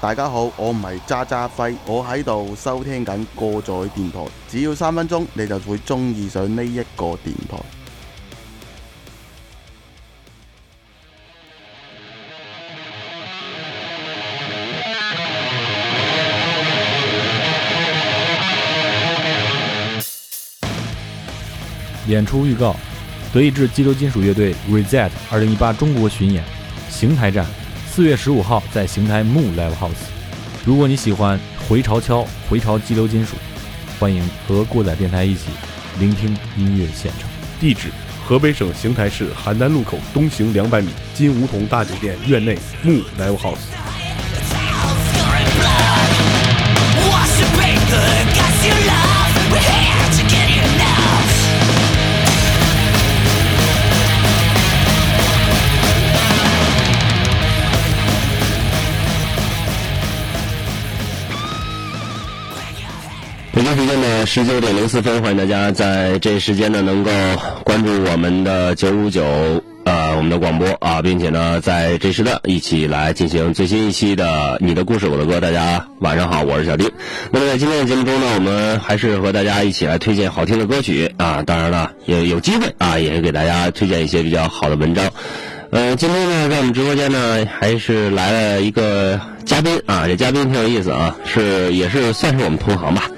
大家好，我唔係渣渣輝，我喺度收聽緊過載電台，只要三分鐘你就會中意上呢一個電台。演出预告：德意志激流金属乐队 Reset 二零一八中国巡演，邢台站，四月十五号在邢台 Moon Live House。如果你喜欢回潮敲、回潮激流金属，欢迎和过载电台一起聆听音乐现场。地址：河北省邢台市邯郸路口东行两百米金梧桐大酒店院内 Moon Live House。十九点零四分，欢迎大家在这时间呢能够关注我们的九五九呃我们的广播啊，并且呢在这时段一起来进行最新一期的你的故事我的歌。大家晚上好，我是小丁。那么在今天的节目中呢，我们还是和大家一起来推荐好听的歌曲啊，当然了也有机会啊，也是给大家推荐一些比较好的文章。呃，今天呢，在我们直播间呢，还是来了一个嘉宾啊，这嘉宾挺有意思啊，是也是算是我们同行吧。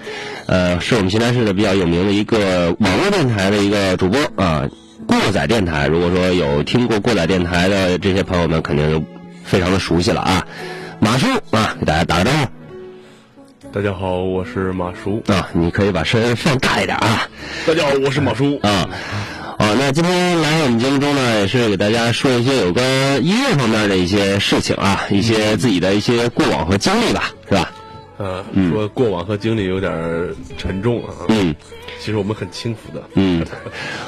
呃，是我们邢台市的比较有名的一个网络电台的一个主播啊，过载电台。如果说有听过过载电台的这些朋友们，肯定就非常的熟悉了啊。马叔啊，给大家打个招呼大家好，我是马叔。啊，你可以把声音放大一点啊。大家好，我是马叔。啊，啊，那今天来我们节目中呢，也是给大家说一些有关音乐方面的一些事情啊，一些自己的一些过往和经历吧，是吧？呃，说过往和经历有点沉重啊。嗯其实我们很轻浮的。嗯，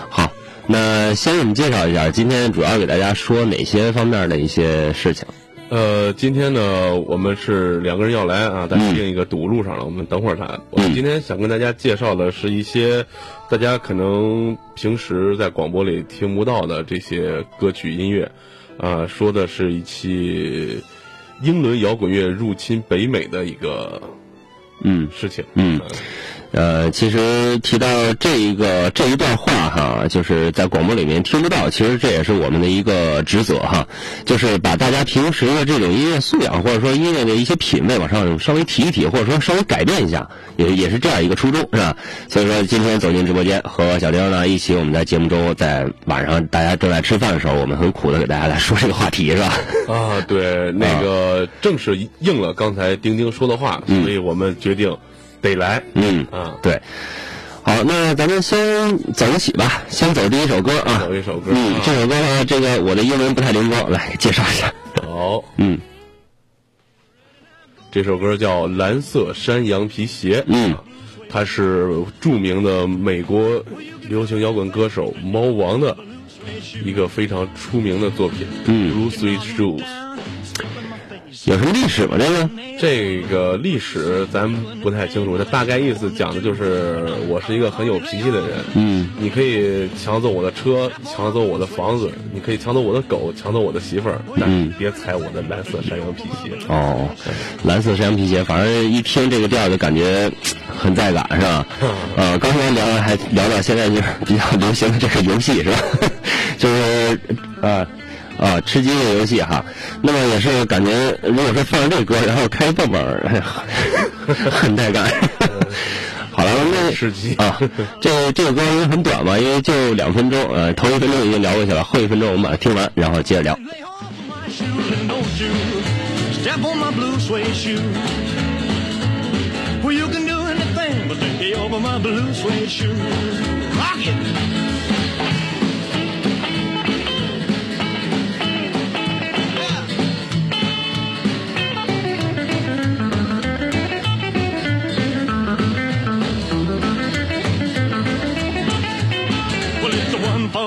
好，那先我们介绍一下，今天主要给大家说哪些方面的一些事情。呃，今天呢，我们是两个人要来啊，但是另一个堵路上了，我们等会儿谈。我们今天想跟大家介绍的是一些大家可能平时在广播里听不到的这些歌曲音乐，啊、说的是一期英伦摇滚乐入侵北美的一个嗯事情。嗯呃，其实提到这一个这一段话哈，就是在广播里面听不到，其实这也是我们的一个职责哈，就是把大家平时的这种音乐素养或者说音乐的一些品味往上稍微提一提，或者说稍微改变一下，也也是这样一个初衷是吧？所以说今天走进直播间和小丁呢一起，我们在节目中在晚上大家正在吃饭的时候，我们很苦的给大家来说这个话题是吧？啊，对，那个正是应了刚才丁丁说的话，所以我们决定得来。嗯啊，对。好，那咱们先走一起吧，先走第一首歌啊。走一首歌嗯啊，这首歌呢，这个我的英文不太灵光，来介绍一下。好，嗯这首歌叫《蓝色山羊皮鞋》。嗯，它是著名的美国流行摇滚歌手猫王的一个非常出名的作品。嗯，Blue Sweet Shoes。有什么历史吗？这个？这个历史咱不太清楚，这大概意思讲的就是我是一个很有脾气的人。嗯你可以抢走我的车，抢走我的房子，你可以抢走我的狗，抢走我的媳妇儿，但嗯别踩我的蓝色山羊皮鞋。哦，蓝色山羊皮鞋，反正一听这个调就感觉很带感，是吧？呃，刚才聊了还聊到现在就是比较流行的这个游戏是吧？就是呃。啊，吃鸡的游戏哈，那么也是感觉，如果说放上这歌，然后开蹦蹦儿，哎呀很带感。好了，那 吃鸡啊，这这个歌因为很短嘛，因为就两分钟，呃，头一分钟已经聊过去了，后一分钟我们把它听完，然后接着聊。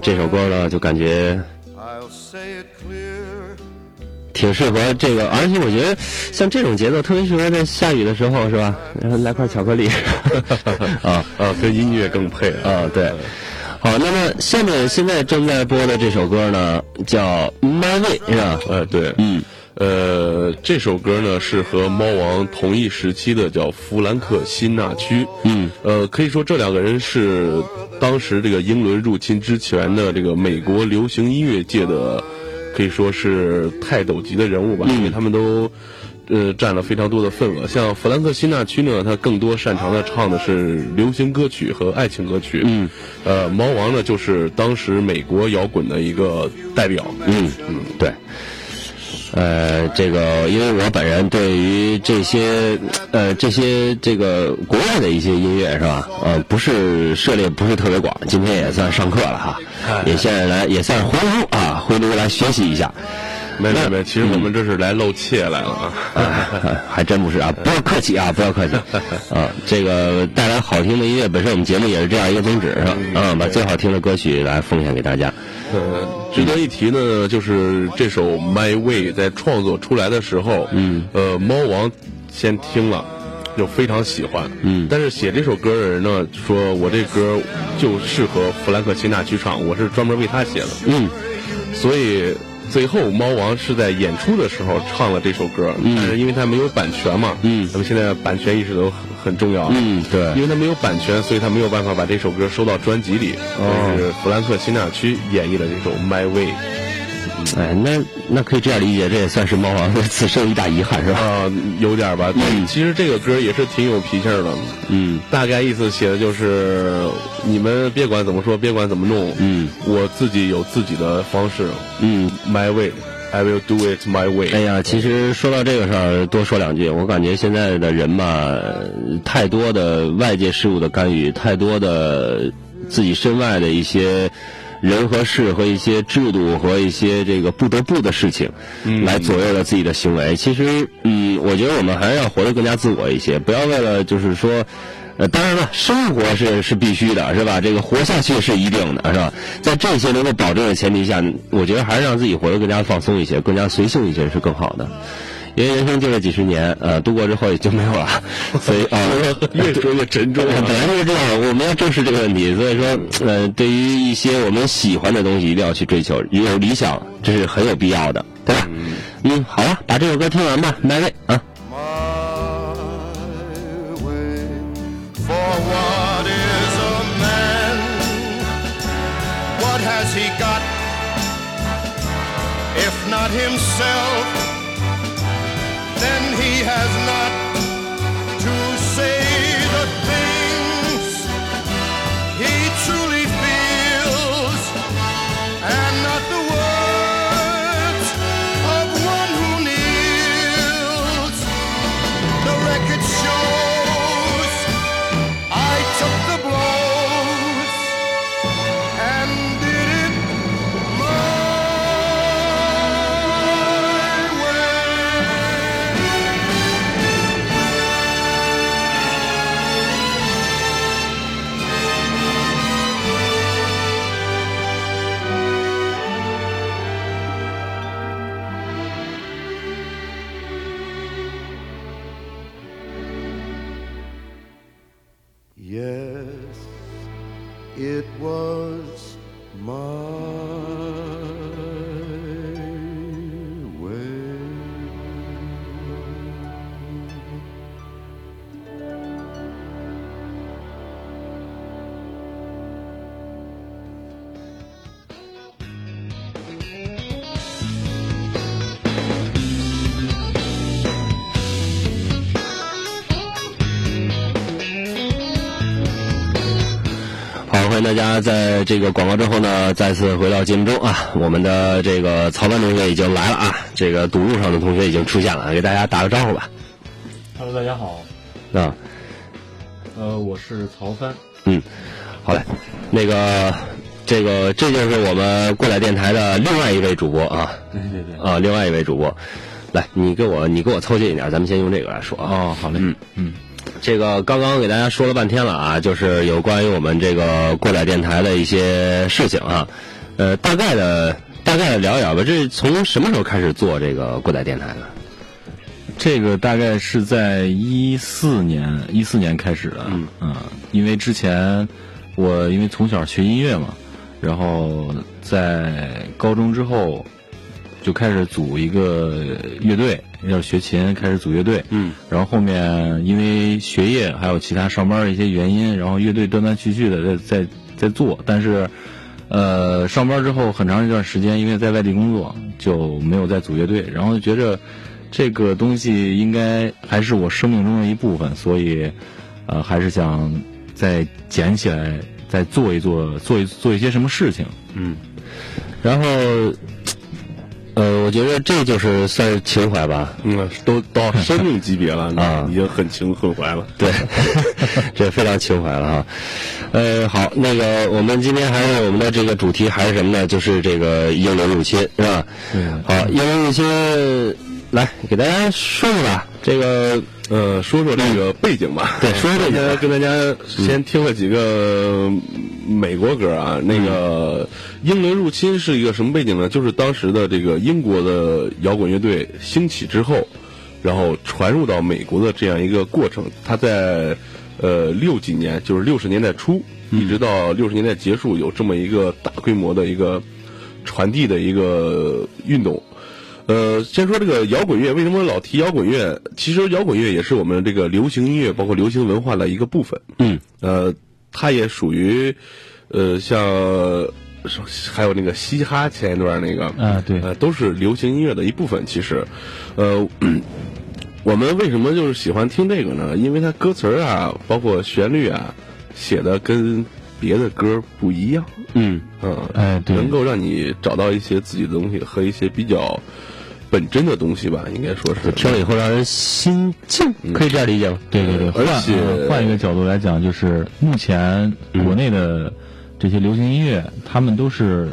这首歌呢，就感觉.挺适合这个，而且我觉得像这种节奏特别适合在下雨的时候，是吧？然后来块巧克力，啊 啊，跟音乐更配啊。啊，对。好，那么下面现在正在播的这首歌呢，叫《My Way》，是吧？呃，对，嗯，呃，这首歌呢是和猫王同一时期的，叫弗兰克辛纳屈。嗯，呃，可以说这两个人是当时这个英伦入侵之前的这个美国流行音乐界的，可以说是泰斗级的人物吧，因为他们都。呃，占了非常多的份额。像弗兰克辛纳屈呢，他更多擅长的唱的是流行歌曲和爱情歌曲。嗯，呃，猫王呢，就是当时美国摇滚的一个代表。嗯嗯，对。呃，这个因为我本人对于这些呃这些这个国外的一些音乐是吧？呃，不是涉猎不是特别广，今天也算上课了哈，也现在来也算是回炉啊，回炉来学习一下。没没没，其实我们这是来露怯来了啊。啊，还真不是啊！不要客气啊，不要客气 啊！这个带来好听的音乐，本身我们节目也是这样一个宗旨，是吧？啊，把最好听的歌曲来奉献给大家。呃，值得一提呢，就是这首《My Way》在创作出来的时候，嗯，呃，猫王先听了，就非常喜欢，嗯。但是写这首歌的人呢，说我这歌就适合弗兰克辛纳屈唱，我是专门为他写的，嗯。所以最后猫王是在演出的时候唱了这首歌，但是因为他没有版权嘛，嗯。那么现在版权意识都很很重要，嗯，对。因为他没有版权，所以他没有办法把这首歌收到专辑里。哦。这是弗兰克辛纳区演绎的这首《My Way》哎，那那可以这样理解，这也算是猫王的此生一大遗憾，是吧？啊，有点吧。但其实这个歌也是挺有脾气儿的。嗯大概意思写的就是，你们别管怎么说，别管怎么弄，嗯我自己有自己的方式嗯。，My Way，I will do it my way。哎呀，其实说到这个事儿，多说两句。我感觉现在的人嘛，呃太多的外界事物的干预，太多的自己身外的一些人和事和一些制度和一些这个不得不的事情，来左右了自己的行为。其实，嗯，我觉得我们还是要活得更加自我一些，不要为了就是说。呃，当然了，生活是是必须的，是吧？这个活下去是一定的，是吧？在这些能够保证的前提下，我觉得还是让自己活得更加放松一些，更加随性一些是更好的。因为人生就这几十年，呃，度过之后也就没有了，所以啊，越说越沉重 本来就是这样，我们要正视这个问题。所以说，呃，对于一些我们喜欢的东西，一定要去追求，有理想，这是很有必要的，对吧？嗯，好了，把这首歌听完吧，麦位啊。my way. For what is a man? What has he got? If not himself, then he has not it was my 大家在这个广告之后呢，再次回到节目中啊。我们的这个曹班同学已经来了啊，这个堵路上的同学已经出现了，给大家打个招呼吧。Hello，大家好，啊，呃，我是曹帆。嗯好嘞，那个这个这就是我们过来电台的另外一位主播啊对对对。啊，另外一位主播，来，你给我你给我凑近一点，咱们先用这个来说啊。哦，好嘞。嗯嗯，这个刚刚给大家说了半天了啊，就是有关于我们这个过载电台的一些事情啊，呃，大概的大概的聊一聊吧。这从什么时候开始做这个过载电台的？这个大概是在一四年，一四年开始的。嗯因为之前我因为从小学音乐嘛，然后在高中之后就开始组一个乐队，要学琴，开始组乐队。嗯然后后面因为学业还有其他上班的一些原因，然后乐队断断续续的在在在做，但是呃上班之后很长一段时间，因为在外地工作就没有再组乐队，然后觉着这个东西应该还是我生命中的一部分，所以呃还是想再捡起来，再做一做，做一做一些什么事情。嗯，然后呃，我觉得这就是算是情怀吧。嗯，都到 生命级别了，啊已经很情很怀了。对，这非常情怀了哈。呃，好，那个我们今天还是我们的这个主题还是什么呢？就是这个英伦入侵，是吧？对好，英伦入侵，来给大家说说吧。这个呃，说说这个背景吧。对说说背景跟大家先听了几个美国歌啊。那个英伦入侵是一个什么背景呢？就是当时的这个英国的摇滚乐队兴起之后，然后传入到美国的这样一个过程。它在呃六几年，就是六十年代初，一直到六十年代结束，有这么一个大规模的一个传递的一个运动。呃，先说这个摇滚乐，为什么老提摇滚乐？其实摇滚乐也是我们这个流行音乐，包括流行文化的一个部分。嗯，呃，它也属于，呃，像还有那个嘻哈前一段那个，啊对呃，都是流行音乐的一部分。其实，呃，我们为什么就是喜欢听这个呢？因为它歌词啊，包括旋律啊，写的跟别的歌不一样。嗯嗯，哎对能够让你找到一些自己的东西和一些比较本真的东西吧，应该说是。听了以后让人心静，可以这样理解吗？对对对，换而且呃换一个角度来讲，就是目前国内的这些流行音乐，他们都是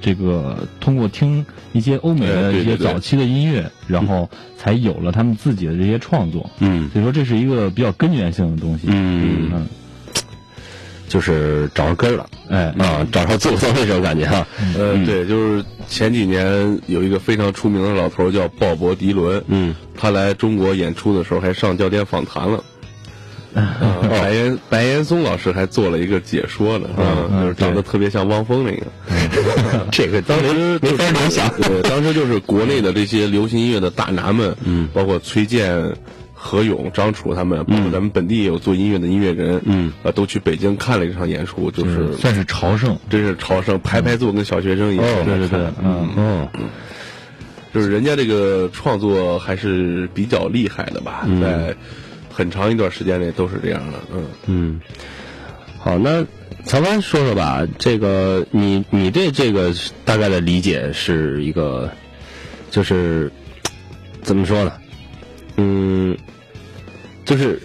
这个通过听一些欧美哎的一些早期的音乐，然后才有了他们自己的这些创作。嗯所以说，这是一个比较根源性的东西。嗯嗯，就是找着根儿了哎，啊，找着自我那种感觉哈。呃，对，就是前几年有一个非常出名的老头儿叫鲍勃迪伦，嗯，他来中国演出的时候还上焦点访谈了。啊 白岩白岩松老师还做了一个解说呢，啊，嗯就是长得特别像汪峰那个。这个当时没法联想。对，当时就是国内的这些流行音乐的大拿们，嗯，包括崔健、何勇、张楚他们，包括咱们本地也有做音乐的音乐人，嗯，啊，都去北京看了一场演出，就是算是朝圣。真是朝圣，排排坐跟小学生一样。哦对对对，嗯，哦，就是人家这个创作还是比较厉害的吧，在很长一段时间内都是这样的，嗯。嗯，好，那曹帆说说吧，这个你你对这个大概的理解是一个，就是怎么说呢？嗯，就是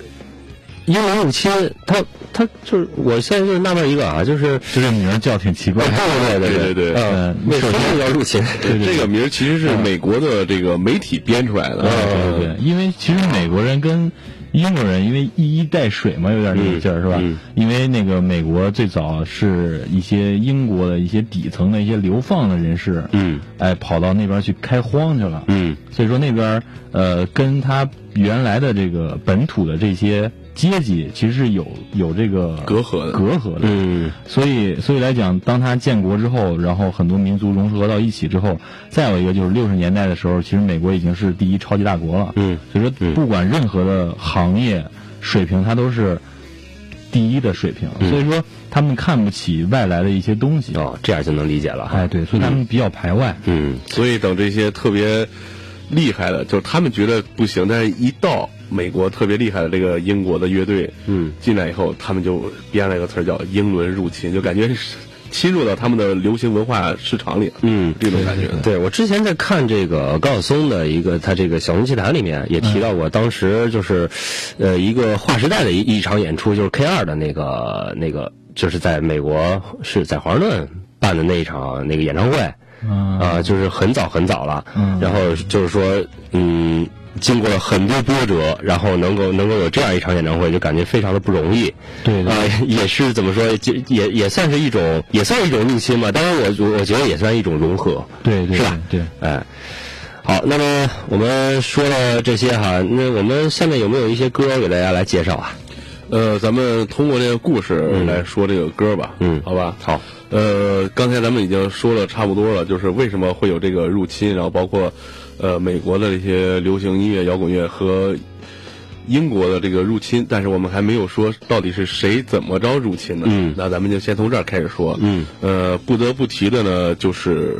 英文入侵，他他就是我现在就是纳闷一个啊，就是就这名儿叫挺奇怪。对对对对对嗯，嗯为什么要入侵？这个名儿其实是美国的这个媒体编出来的，对对对，因为其实美国人跟英国人因为一衣带水嘛，有点那个劲儿、是吧？嗯。因为那个美国最早是一些英国的一些底层的一些流放的人士，嗯。哎，跑到那边去开荒去了，嗯。所以说那边呃跟他原来的这个本土的这些阶级其实是有有这个隔阂的隔阂的，嗯所以，所以来讲，当他建国之后，然后很多民族融合到一起之后，再有一个就是六十年代的时候，其实美国已经是第一超级大国了。嗯，所以说不管任何的行业水平，它都是第一的水平。所以说，他们看不起外来的一些东西。哦，这样就能理解了。哎，对，所以他们比较排外。嗯所以等这些特别厉害的，就是他们觉得不行，但是一到美国特别厉害的这个英国的乐队，嗯，进来以后，他们就编了一个词儿叫“英伦入侵”，就感觉是侵入到他们的流行文化市场里，嗯，这种感觉。对我之前在看这个高晓松的一个他这个小龙奇谭里面也提到过，当时就是，呃，一个划时代的一一场演出，就是 K 二的那个那个，就是在美国是在华盛顿办的那一场那个演唱会，嗯。啊、就是很早很早了，嗯。然后就是说，嗯。经过了很多波折，然后能够能够有这样一场演唱会，就感觉非常的不容易。对对啊、也是怎么说，就也也算是一种，也算是一种入侵吧。当然我，我我觉得也算一种融合。对对是吧对，哎，好，那么我们说了这些哈，那我们下面有没有一些歌给大家来介绍啊？呃，咱们通过这个故事来说这个歌吧，嗯好吧，好，呃，刚才咱们已经说了差不多了，就是为什么会有这个入侵，然后包括呃美国的这些流行音乐、摇滚乐和英国的这个入侵，但是我们还没有说到底是谁怎么着入侵的。嗯。那咱们就先从这儿开始说。嗯，呃，不得不提的呢就是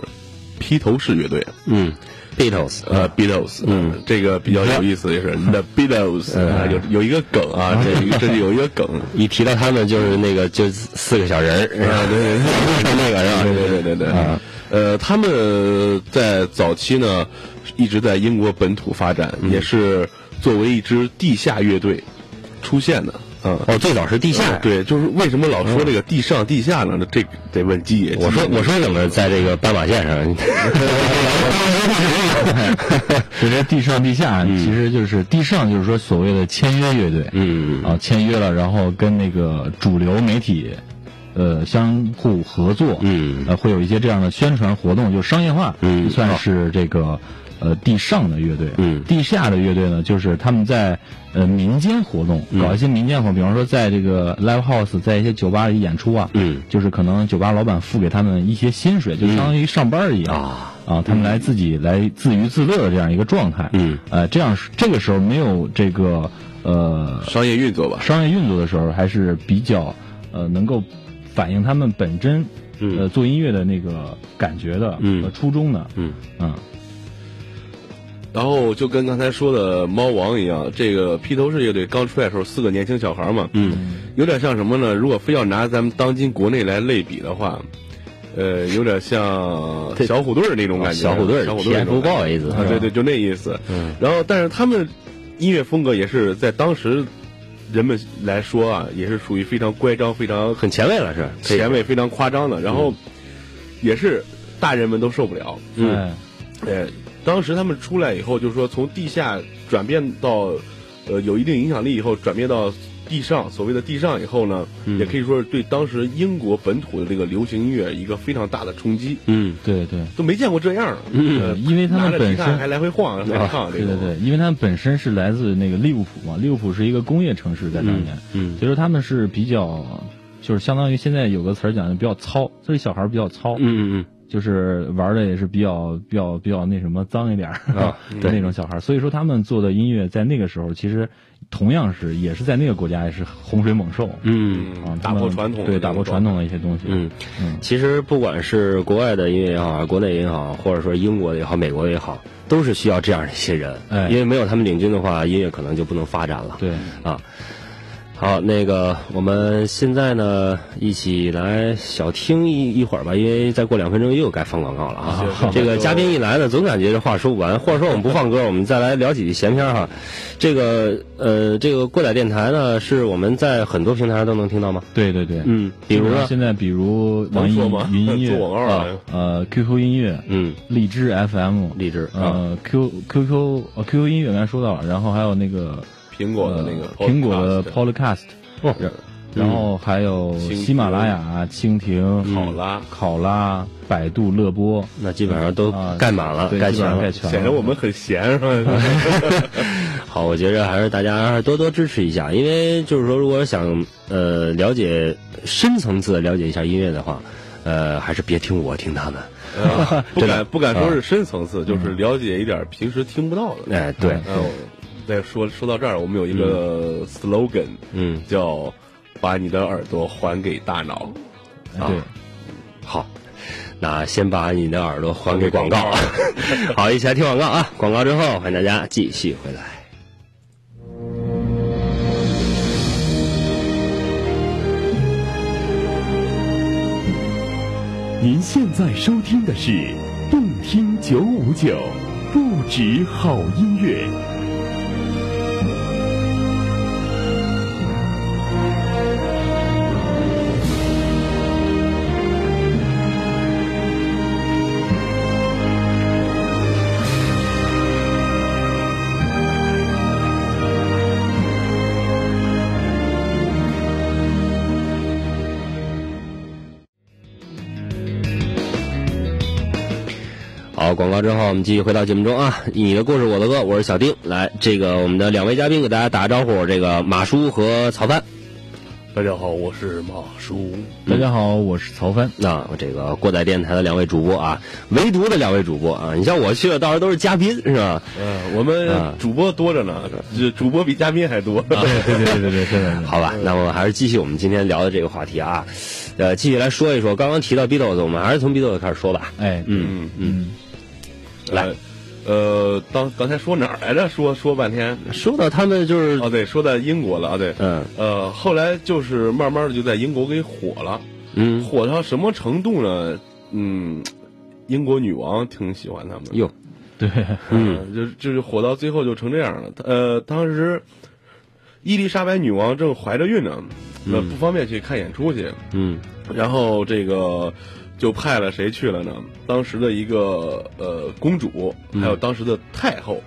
披头士乐队，嗯，Beatles，呃，Beatles，嗯。呃这个比较有意思，就是。The Beatles，有有一个梗啊，这这里有一个梗。一提到他们就是那个就四个小人儿？对 对对，那个是吧？对对对对对，啊。呃，他们在早期呢，一直在英国本土发展，嗯也是作为一支地下乐队出现的。嗯，哦，最早是地下。呃对，就是为什么老说这个地上地下呢？这得问基爷。我说我说怎么在这个斑马线上？就这地上地下，其实就是地上就是说所谓的签约乐队，嗯啊，签约了，然后跟那个主流媒体，呃，相互合作，嗯。呃，会有一些这样的宣传活动，就商业化，嗯。算是这个呃地上的乐队，嗯。地下的乐队呢，就是他们在呃民间活动，嗯。搞一些民间活动，比方说在这个 live house，在一些酒吧里演出啊，嗯。就是可能酒吧老板付给他们一些薪水，就相当于上班一样啊。啊，他们来自己来自娱自乐的这样一个状态，嗯，呃，这样这个时候没有这个呃商业运作吧。商业运作的时候，还是比较呃能够反映他们本真嗯。呃做音乐的那个感觉的嗯。和初衷的，嗯。嗯。然后就跟刚才说的猫王一样，这个披头士乐队刚出来的时候，四个年轻小孩嘛，嗯。有点像什么呢？如果非要拿咱们当今国内来类比的话，呃，有点像小虎队儿那种感觉，小虎队儿小虎队儿那种感觉。TFBOYS 啊，对对，就那意思。嗯。然后，但是他们音乐风格也是在当时人们来说啊，也是属于非常乖张、非常很前卫了是？前卫、非常夸张的。然后也是大人们都受不了。嗯哎呃，当时他们出来以后，就是说从地下转变到呃有一定影响力以后，转变到地上，所谓的地上以后呢，嗯。也可以说是对当时英国本土的这个流行音乐一个非常大的冲击，嗯对对。都没见过这样的。嗯呃因为他们本身还来回晃，还唱。对对对，因为他们本身是来自那个利物浦嘛，利物浦是一个工业城市，在当年，嗯所以说他们是比较，就是相当于现在有个词儿讲的比较糙，所以小孩儿比较糙，嗯嗯就是玩的也是比较比较比较那什么脏一点儿 啊的那种小孩儿，所以说他们做的音乐在那个时候其实同样是也是在那个国家也是洪水猛兽。嗯啊，打破传统对打破传统的一些东西，嗯嗯。其实不管是国外的音乐也好，国内也好，或者说英国的也好，美国的也好，都是需要这样的一些人，哎。因为没有他们领军的话，音乐可能就不能发展了。对，啊。好，那个我们现在呢，一起来小听一一会儿吧，因为再过两分钟又该放广告了啊。这个嘉宾一来呢，总感觉这话说不完，或者说我们不放歌，我们再来聊几句闲篇儿哈。这个呃，这个过载电台呢，是我们在很多平台上都能听到吗？对对对，嗯，比如呢，现在比如网易云音乐啊呃 QQ 音乐、嗯，荔枝 FM、荔枝啊，呃 Q QQ 呃 QQ 音乐刚才说到了，然后还有那个苹果的那个呃苹果的 Podcast 然然后还有喜马拉雅、蜻蜓、考拉，考拉、百度乐播，那基本上都啊盖满了，对，盖全了。显得我们很闲是吧？好，我觉着还是大家多多支持一下，因为就是说，如果想呃了解深层次的了解一下音乐的话，呃，还是别听我，听他们。呃 不敢不敢说是深层次，就是了解一点平时听不到的。哎，对，嗯，再说说到这儿，我们有一个 slogan，嗯，叫把你的耳朵还给大脑，啊，好，那先把你的耳朵还给广告，好，一起来听广告啊！广告之后，欢迎大家继续回来。您现在收听的是动听九五九，不止好音乐。广告之后我们继续回到节目中啊，你的故事我的歌，我是小丁。来，这个我们的两位嘉宾给大家打个招呼，这个马叔和曹帆。大家好，我是马叔。大家好，我是曹帆。那、这个过载电台的两位主播啊，唯独的两位主播啊，你像我去了，到时候都是嘉宾是吧？嗯，我们啊主播多着呢，这主播比嘉宾还多。对对对对对，真的。好吧，那我们还是继续我们今天聊的这个话题啊，呃，继续来说一说。刚刚提到 Beatles，我们还是从 Beatles 开始说吧。哎，嗯嗯嗯，来，呃，当刚才说哪儿来着？说说半天。说到他们就是，哦，对，说到英国了啊，对，嗯呃，后来就是慢慢的就在英国给火了，嗯，火到什么程度呢？嗯，英国女王挺喜欢他们的，哟，对，嗯嗯，就就是火到最后就成这样了。呃，当时伊丽莎白女王正怀着孕呢，那不方便去看演出去，嗯然后这个就派了谁去了呢？当时的一个呃公主，还有当时的太后，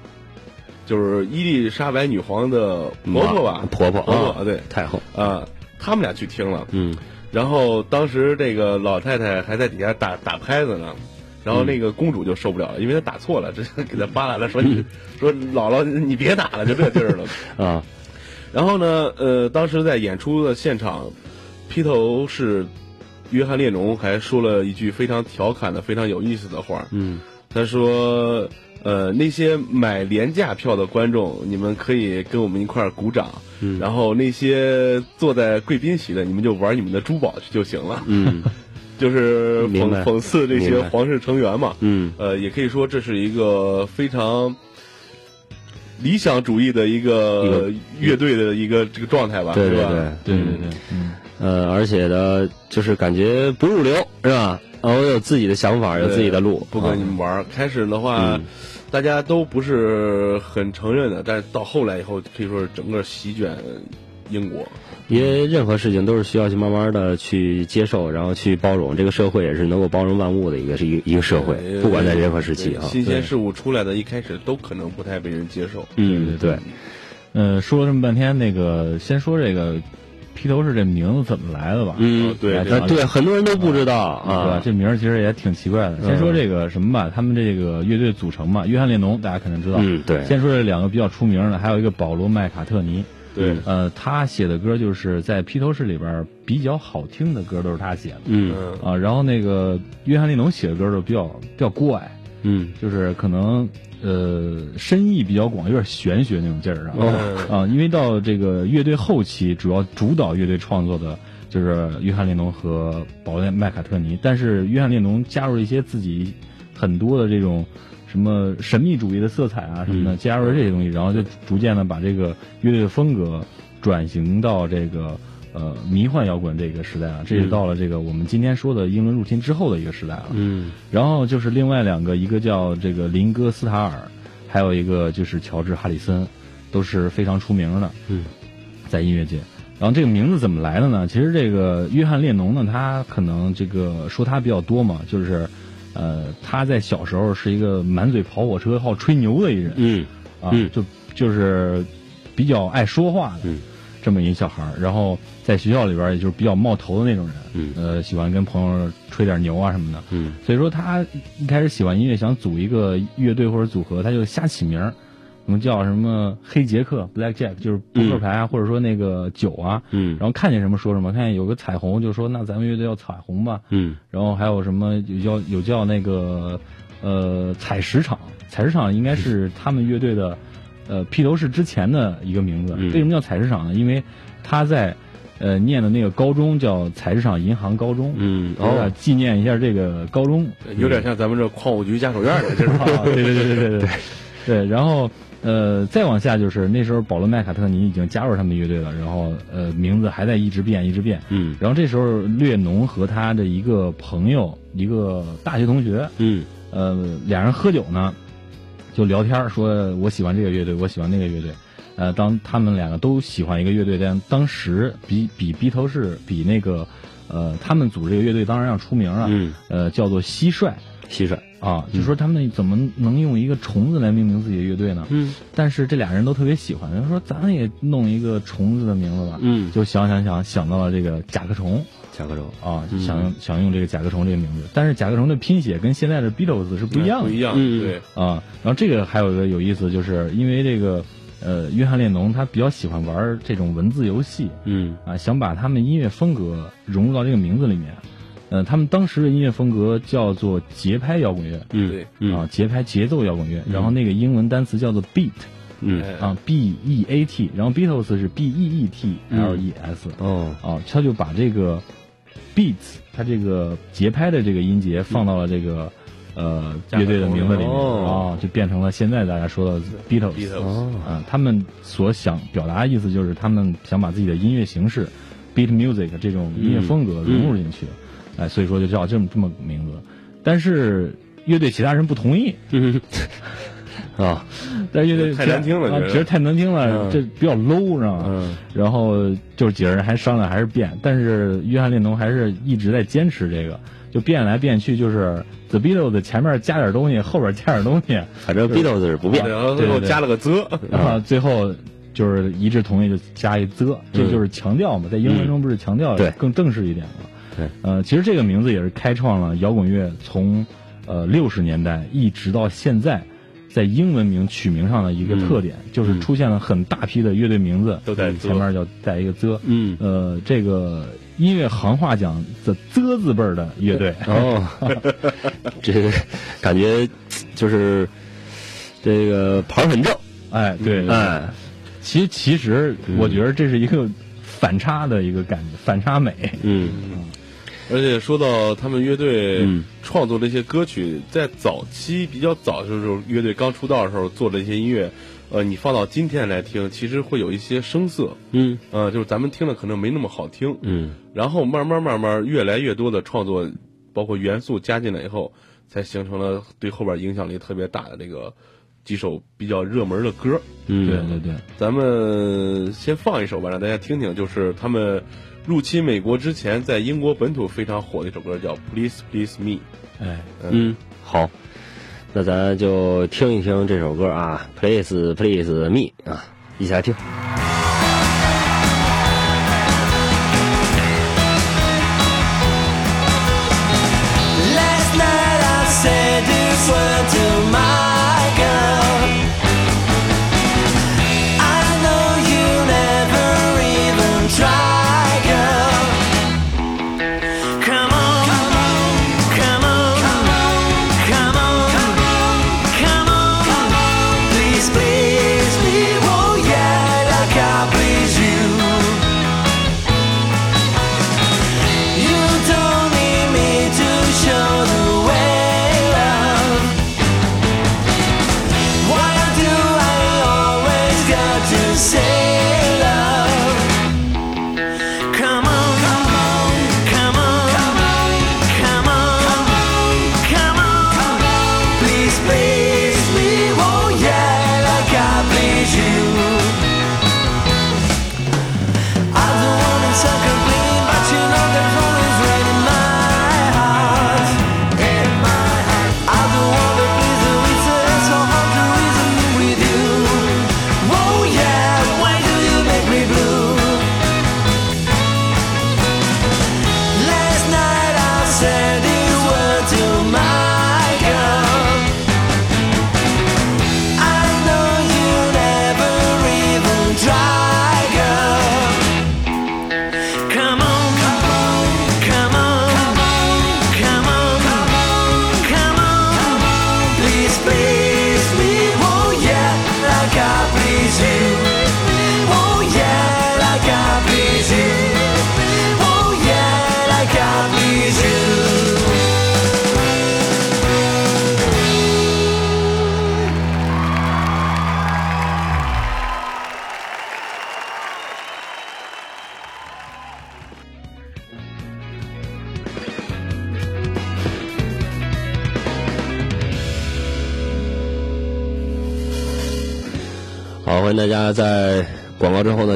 就是伊丽莎白女皇的婆婆吧，婆婆婆婆啊对。太后，啊，他们俩去听了，嗯。然后当时这个老太太还在底下打打拍子呢。然后那个公主就受不了了，因为她打错了，直接给她扒拉了，说你 说姥姥你别打了，就这地儿了。啊，然后呢，呃，当时在演出的现场，披头士约翰列侬还说了一句非常调侃的、非常有意思的话。嗯。他说：“呃，那些买廉价票的观众，你们可以跟我们一块儿鼓掌；嗯。然后那些坐在贵宾席的，你们就玩你们的珠宝去就行了。嗯。就是讽讽刺这些皇室成员嘛。嗯。呃，也可以说这是一个非常理想主义的一一个个乐队的一个这个状态吧，对吧？对对对。对对对，嗯，呃，而且呢，就是感觉不入流是吧？啊，我有自己的想法，有自己的路，不跟你啊们玩儿。开始的话，嗯大家都不是很承认的，但是到后来以后，可以说是整个席卷英国。因为任何事情都是需要去慢慢的去接受，然后去包容。这个社会也是能够包容万物的一个是一个一个社会，不管在任何时期啊。新鲜事物出来的，一开始都可能不太被人接受。嗯，对，呃，说了这么半天，那个先说这个披头士这名字怎么来的吧？嗯哦，对对，很多人都不知道对吧？啊。这名儿其实也挺奇怪的。先说这个什么吧，他们这个乐队组成嘛，约翰列侬大家肯定知道。嗯，对，先说这两个比较出名的，还有一个保罗麦卡特尼。对，呃，他写的歌就是在披头士里边比较好听的歌都是他写的嗯嗯，啊。然后那个约翰列侬写的歌就比较比较怪，嗯就是可能呃深意比较广，有点玄学那种劲儿啊。嗯啊，因为到这个乐队后期，主要主导乐队创作的就是约翰列侬和保罗麦卡特尼，但是约翰列侬加入了一些自己很多的这种什么神秘主义的色彩啊什么的，嗯加入了这些东西，然后就逐渐的把这个乐队的风格转型到这个。呃，迷幻摇滚这个时代啊，这也到了这个我们今天说的英伦入侵之后的一个时代了。嗯然后就是另外两个，一个叫这个林戈斯塔尔，还有一个就是乔治哈里森，都是非常出名的。嗯，在音乐界。然后这个名字怎么来的呢？其实这个约翰列侬呢，他可能这个说他比较多嘛，就是呃他在小时候是一个满嘴跑火车、好吹牛的一人嗯啊，嗯就就是比较爱说话的。嗯这么一小孩儿，然后在学校里边儿也就是比较冒头的那种人，嗯。呃，喜欢跟朋友吹点牛啊什么的，嗯。所以说他一开始喜欢音乐，想组一个乐队或者组合，他就瞎起名儿，什么叫什么黑杰克 （Black Jack），就是扑克牌啊，或者说那个酒啊，嗯。然后看见什么说什么，看见有个彩虹就说那咱们乐队要彩虹吧，嗯。然后还有什么有叫有叫那个呃采石场，采石场应该是他们乐队的呃披头士之前的一个名字。嗯为什么叫采石场呢？因为他在呃念的那个高中叫采石场银行高中，嗯哦，哦纪念一下这个高中。有点像咱们这矿务局家属院的 这种。啊，对对对对对对。对，然后呃，再往下就是那时候保罗麦卡特尼已经加入他们乐队了，然后呃，名字还在一直变，一直变。嗯然后这时候略农和他的一个朋友，一个大学同学，嗯呃，俩人喝酒呢，就聊天儿说我喜欢这个乐队，我喜欢那个乐队。呃，当他们两个都喜欢一个乐队，但当时比比鼻头士比那个呃，他们组这个乐队当然要出名了，嗯，呃，叫做蟋蟀。蟋蟀，啊，就说他们怎么能用一个虫子来命名自己的乐队呢？嗯。但是这俩人都特别喜欢，就说咱们也弄一个虫子的名字吧，嗯，就想想想想到了这个甲壳虫甲壳虫，啊，就想用想用这个甲壳虫这个名字，但是甲壳虫的拼写跟现在的 Beatles 是不一样的，不一样，嗯。对，啊。然后这个还有一个有意思，就是因为这个呃，约翰列侬他比较喜欢玩这种文字游戏嗯。啊，想把他们音乐风格融入到这个名字里面。呃，他们当时的音乐风格叫做节拍摇滚乐。嗯。对。嗯。啊，节拍节奏摇滚乐，然后那个英文单词叫做 beat 嗯。哎啊，B E A T，然后 Beatles 是 B E E T L E S 哦。啊，他就把这个 beats，它这个节拍的这个音节放到了这个呃乐队的名字里面哦。啊，就变成了现在大家说的 Beatles。啊，他们所想表达的意思就是他们想把自己的音乐形式 beat music 这种音乐风格融入进去，哎，所以说就叫这么这么个名字。但是乐队其他人不同意，嗯 啊。但是乐队太难听了觉得。啊觉得太难听了，嗯。这比较 low，知道吗？嗯。然后就是几个人还商量还是变，但是约翰列侬还是一直在坚持这个，就变来变去，就是 The Beatles 前面加点东西，后边加点东西，反正 Beatles 是不变，然后最后加了个 the，然后最后就是一致同意就加一 the，这就是强调嘛，在英文中不是强调对。更正式一点嘛？对，呃，其实这个名字也是开创了摇滚乐从呃六十年代一直到现在。在英文名取名上的一个特点，就是出现了很大批的乐队名字都在前面叫带一个 the，嗯。呃，这个音乐行话讲的 the 字辈儿的乐队，哦，这个感觉就是这个牌儿很正，哎，对，对哎，其其实我觉得这是一个反差的一个感觉，反差美。嗯而且说到他们乐队嗯。创作的一些歌曲，在早期比较早的时候，乐队刚出道的时候做的一些音乐，呃，你放到今天来听，其实会有一些生涩，嗯。呃，就是咱们听的可能没那么好听，嗯。然后慢慢慢慢越来越多的创作，包括元素加进来以后，才形成了对后边影响力特别大的这个几首比较热门的歌。嗯，对对对，咱们先放一首吧，让大家听听，就是他们入侵美国之前，在英国本土非常火的一首歌，叫《Please Please Me》。哎，嗯，好，那咱就听一听这首歌啊，Please Please Me 啊，一起来听。Last night I said this word to my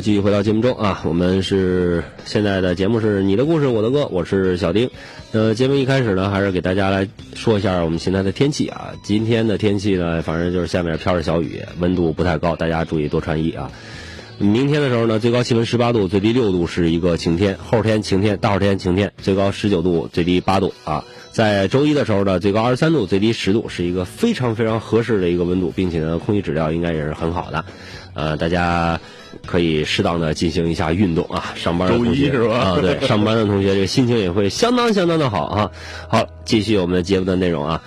继续回到节目中啊。我们是现在的节目是你的故事我的歌，我是小丁。呃，节目一开始呢，还是给大家来说一下我们现在的天气啊。今天的天气呢，反正就是下面飘着小雨，温度不太高，大家注意多穿衣啊。明天的时候呢，最高气温十八度，最低六度是一个晴天。后天晴天，大后天晴天，最高十九度，最低八度啊。在周一的时候呢，最高二十三度，最低十度，是一个非常非常合适的一个温度，并且呢，空气质量应该也是很好的。呃，大家可以适当的进行一下运动啊。上班的同学一是吧啊，对，上班的同学这个心情也会相当相当的好啊。好，继续我们的节目的内容啊。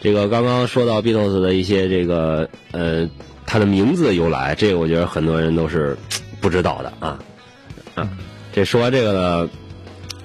这个刚刚说到 Beatles 的一些这个呃，它的名字的由来，这个我觉得很多人都是不知道的啊。啊，这说完这个呢，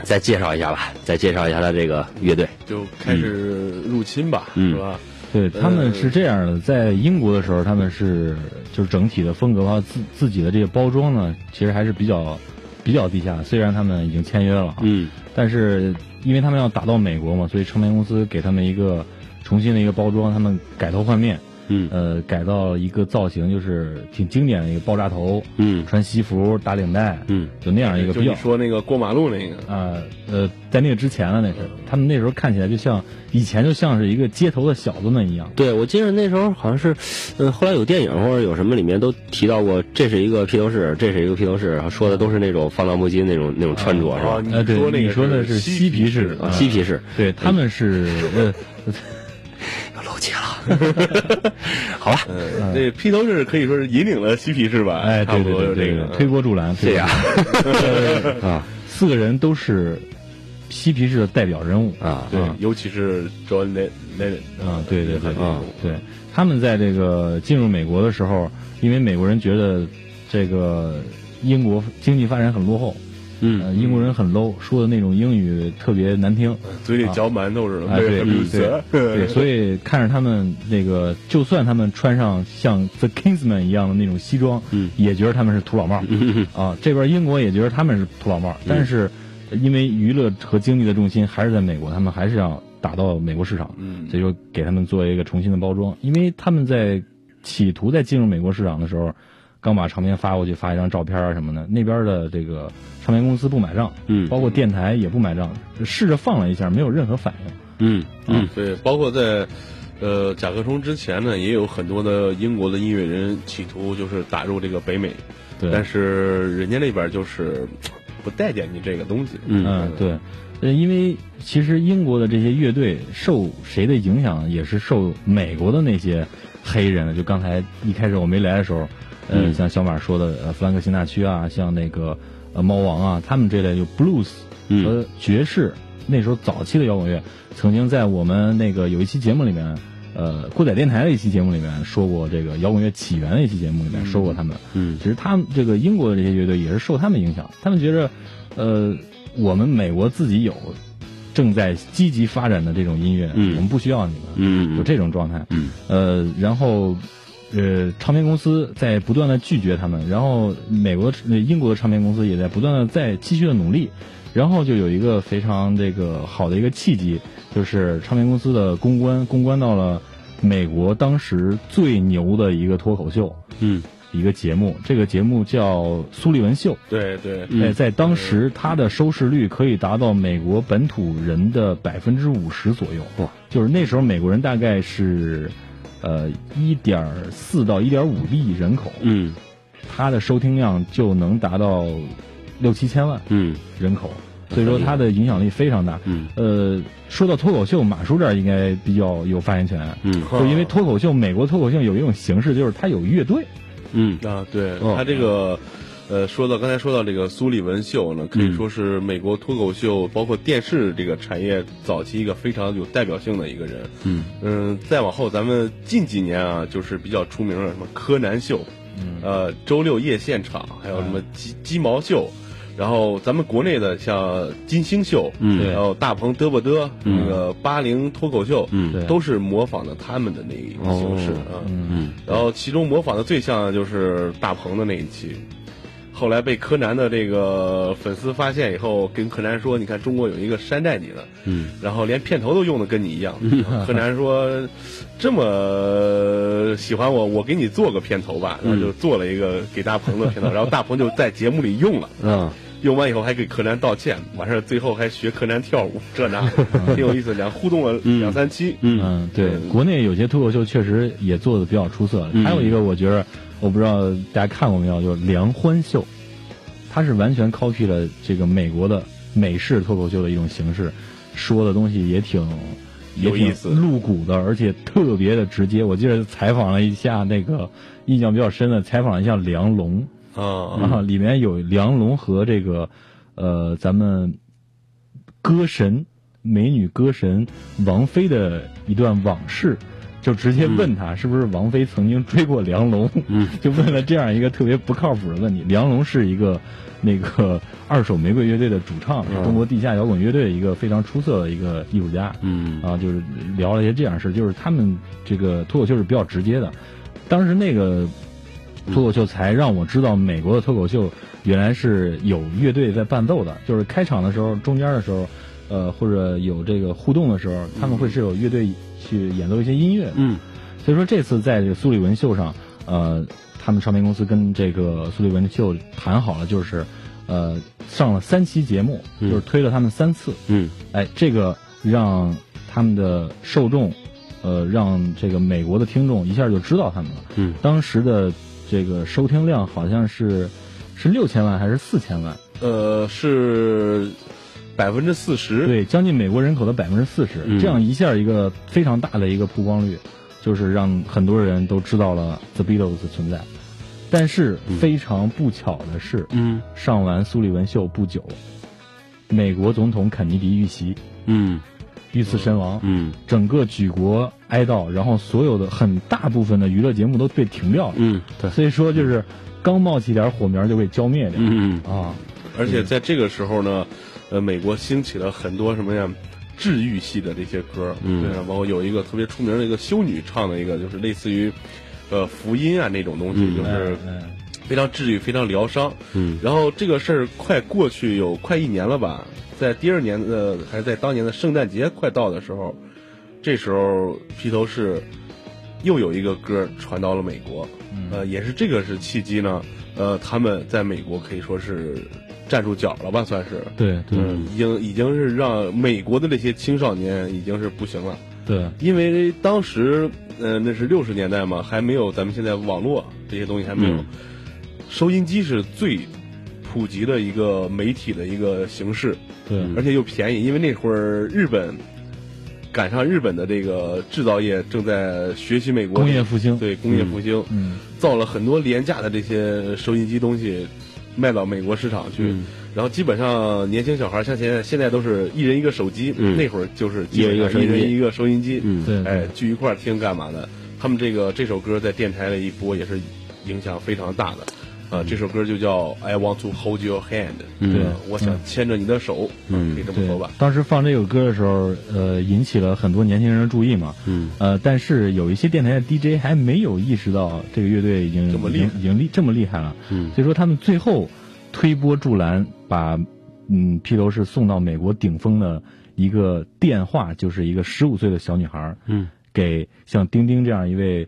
再介绍一下吧，再介绍一下他这个乐队。就开始入侵吧，嗯是吧？对，他们是这样的，在英国的时候，他们是就是整体的风格话自自己的这个包装呢，其实还是比较比较低下。虽然他们已经签约了啊，嗯但是因为他们要打到美国嘛，所以唱片公司给他们一个重新的一个包装，他们改头换面，嗯。呃，改造一个造型就是挺经典的一个爆炸头，嗯。穿西服打领带，嗯，就那样一个比较就你说那个过马路那个，啊呃，在那个之前了，那是他们那时候看起来就像以前就像是一个街头的小子们一样。对，我记得那时候好像是，呃，后来有电影或者有什么里面都提到过，这是一个披头士，这是一个披头士，说的都是那种放荡不羁那种那种穿着是吧？哦，你说那个你说的是嬉皮士嬉皮士。对，他们是 好吧，呃，这披头士可以说是引领了嬉皮士吧？哎，对对对这个，推波助澜，这样 呃啊。四个人都是嬉皮士的代表人物啊对啊，尤其是 John Lennon 啊，对对对啊。对，他们在这个进入美国的时候，因为美国人觉得这个英国经济发展很落后，嗯。呃，英国人很 low，说的那种英语特别难听，嘴里嚼馒头似的，哎，对对对，所以看着他们那个，就算他们穿上像 The Kingsman 一样的那种西装，嗯。也觉得他们是土老帽。嗯。啊。这边英国也觉得他们是土老帽，但是因为娱乐和经济的重心还是在美国，他们还是要打到美国市场，嗯。所以说给他们做一个重新的包装，因为他们在企图在进入美国市场的时候。刚把唱片发过去，发一张照片啊什么的，那边的这个唱片公司不买账，嗯包括电台也不买账，试着放了一下，没有任何反应。嗯嗯对，包括在呃甲壳虫之前呢，也有很多的英国的音乐人企图就是打入这个北美，对，但是人家那边就是不待见你这个东西。嗯嗯，对，呃，因为其实英国的这些乐队受谁的影响，也是受美国的那些黑人。就刚才一开始我没来的时候，呃，嗯。像小马说的，呃，弗兰克辛纳区啊，像那个呃猫王啊，他们这类就 blues 嗯。和爵士，那时候早期的摇滚乐，曾经在我们那个有一期节目里面。呃，过载电台的一期节目里面说过，这个摇滚乐起源的一期节目里面说过他们，嗯。其实他们这个英国的这些乐队也是受他们影响，他们觉着，呃，我们美国自己有正在积极发展的这种音乐，嗯。我们不需要你们，嗯。有这种状态。嗯。呃，然后呃，唱片公司在不断的拒绝他们，然后美国的呃英国的唱片公司也在不断的在继续的努力，然后就有一个非常这个好的一个契机，就是唱片公司的公关公关到了美国当时最牛的一个脱口秀。嗯一个节目，这个节目叫《苏利文秀》。对对，嗯哎，在当时，它的收视率可以达到美国本土人的百分之五十左右。哇！就是那时候美国人大概是，呃，一点四到一点五亿人口，嗯它的收听量就能达到六七千万嗯人口，所以说它的影响力非常大。嗯呃，说到脱口秀，马叔这儿应该比较有发言权。嗯就因为脱口秀，美国脱口秀有一种形式，就是它有乐队。嗯啊，对哦他这个。呃，说到刚才说到这个苏利文秀呢，可以说是美国脱口秀包括电视这个产业早期一个非常有代表性的一个人。嗯。嗯，再往后咱们近几年啊，就是比较出名的什么柯南秀，呃，周六夜现场，还有什么鸡鸡毛秀，然后咱们国内的像金星秀，嗯。然后大鹏嘚不嘚，嗯。那个八零脱口秀，嗯都是模仿的他们的那一个形式哦啊。嗯嗯。然后其中模仿的最像的就是大鹏的那一期，后来被柯南的这个粉丝发现以后，跟柯南说：“你看中国有一个山寨你的，嗯，然后连片头都用的跟你一样。” 柯南说：“这么喜欢我，我给你做个片头吧。”然后就做了一个给大鹏的片头，然后大鹏就在节目里用了。嗯，用完以后还给柯南道歉，完事儿最后还学柯南跳舞，这那 挺有意思，两互动了两三期。嗯，对，国内有些脱口秀确实也做的比较出色。还有一个，我觉得我不知道大家看过没有，就是梁欢秀，它是完全 copy 了这个美国的美式脱口秀的一种形式，说的东西也挺有意思露骨的，而且特别的直接。我记得采访了一下那个印象比较深的，采访了一下梁龙。啊，啊，里面有梁龙和这个呃咱们歌神美女歌神王菲的一段往事，就直接问他是不是王菲曾经追过梁龙，嗯，就问了这样一个特别不靠谱的问题。梁龙是一个那个二手玫瑰乐队的主唱，是中国地下摇滚乐队一个非常出色的一个艺术家，嗯。啊，就是聊了一些这样的事，就是他们这个脱口秀是比较直接的。当时那个脱口秀才让我知道，美国的脱口秀原来是有乐队在伴奏的，就是开场的时候、中间的时候，呃，或者有这个互动的时候，他们会是有乐队去演奏一些音乐。嗯所以说这次在这个苏利文秀上，呃，他们唱片公司跟这个苏利文秀谈好了，就是呃上了三期节目，嗯就是推了他们三次。嗯哎，这个让他们的受众，呃，让这个美国的听众一下就知道他们了。嗯，当时的这个收听量好像是是六千万还是四千万？呃，是百分之四十。对，将近美国人口的百分之四十。嗯这样一下一个非常大的一个曝光率，就是让很多人都知道了 The Beatles 的存在。但是非常不巧的是，嗯上完苏利文秀不久，美国总统肯尼迪遇袭，嗯遇刺身亡。嗯整个举国哀悼，然后所有的很大部分的娱乐节目都被停掉了。嗯，对，所以说就是刚冒起点火苗就被浇灭掉。嗯啊，而且在这个时候呢，呃，美国兴起了很多什么呀，治愈系的这些歌，嗯。对啊，包括有一个特别出名的一个修女唱的一个，就是类似于，呃，福音啊那种东西，嗯。就是嗯非常治愈、非常疗伤。嗯。然后这个事儿快过去有快一年了吧，在第二年的还是在当年的圣诞节快到的时候，这时候披头士又有一个歌传到了美国，呃，也是这个是契机呢，呃，他们在美国可以说是站住脚了吧，算是。对对。嗯，已经已经是让美国的那些青少年已经是不行了，对，因为当时，呃，那是六十年代嘛，还没有咱们现在网络这些东西还没有，嗯。收音机是最普及的一个媒体的一个形式，对。而且又便宜，因为那会儿日本赶上日本的这个制造业正在学习美国工业复兴。对工业复兴，嗯，造了很多廉价的这些收音机东西，卖到美国市场去。嗯然后基本上年轻小孩像现在现在都是一人一个手机，嗯那会儿就是一人一个收音机一人一个收音机，嗯对，哎，聚一块儿听干嘛的？他们这个这首歌在电台里一播也是影响非常大的。呃，这首歌就叫《I Want to Hold Your Hand》，嗯呃我想牵着你的手，嗯可以这么说吧。当时放这首歌的时候，呃，引起了很多年轻人的注意嘛。嗯呃，但是有一些电台的 DJ 还没有意识到这个乐队已经这么厉害已经厉这么厉害了。嗯所以说他们最后推波助澜，把嗯披头士送到美国顶峰的一个电话，就是一个十五岁的小女孩儿嗯给像丁丁这样一位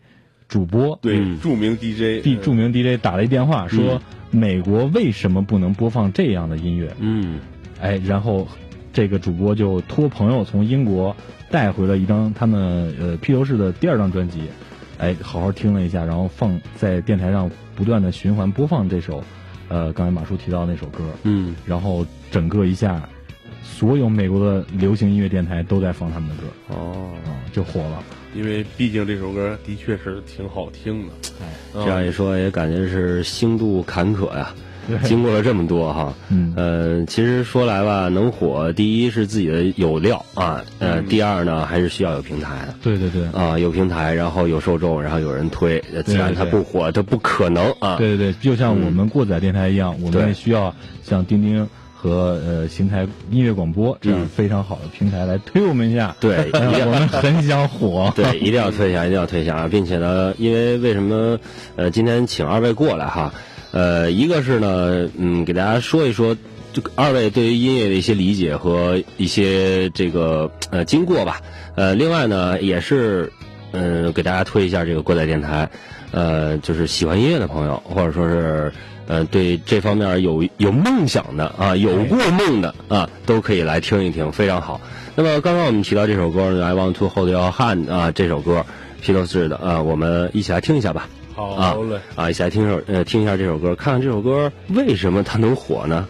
主播对，嗯。著名 DJ，D 著名 DJ 打了一电话，说美国为什么不能播放这样的音乐？嗯。哎，然后这个主播就托朋友从英国带回了一张他们呃披头士的第二张专辑，哎，好好听了一下，然后放在电台上不断的循环播放这首，呃，刚才马叔提到那首歌，嗯。然后整个一下，所有美国的流行音乐电台都在放他们的歌，哦，啊、就火了。因为毕竟这首歌的确是挺好听的。嗯这样一说也感觉是星度坎坷呀。经过了这么多哈，嗯呃，其实说来吧，能火，第一是自己的有料啊，呃，嗯第二呢还是需要有平台的。对对对。啊，有平台，然后有受众，然后有人推，呃自然它不火，它不可能啊。对对对，就像我们过载电台一样，我们也需要像钉钉和呃邢台音乐广播这样嗯非常好的平台来推我们一下。对 我们很想火。对，一定要推一下，一定要推一下啊！并且呢，因为为什么呃今天请二位过来哈，呃，一个是呢，嗯，给大家说一说这个二位对于音乐的一些理解和一些这个呃经过吧。呃，另外呢，也是嗯、呃给大家推一下这个过载电台，呃，就是喜欢音乐的朋友，或者说是。呃，对这方面有有梦想的啊，有过梦的啊，都可以来听一听，非常好。那么刚刚我们提到这首歌呢，《I Want to Hold Your Hand》啊，这首歌披头士的啊，我们一起来听一下吧。啊好嘞，啊，一起来听首呃听一下这首歌，看看这首歌为什么它能火呢？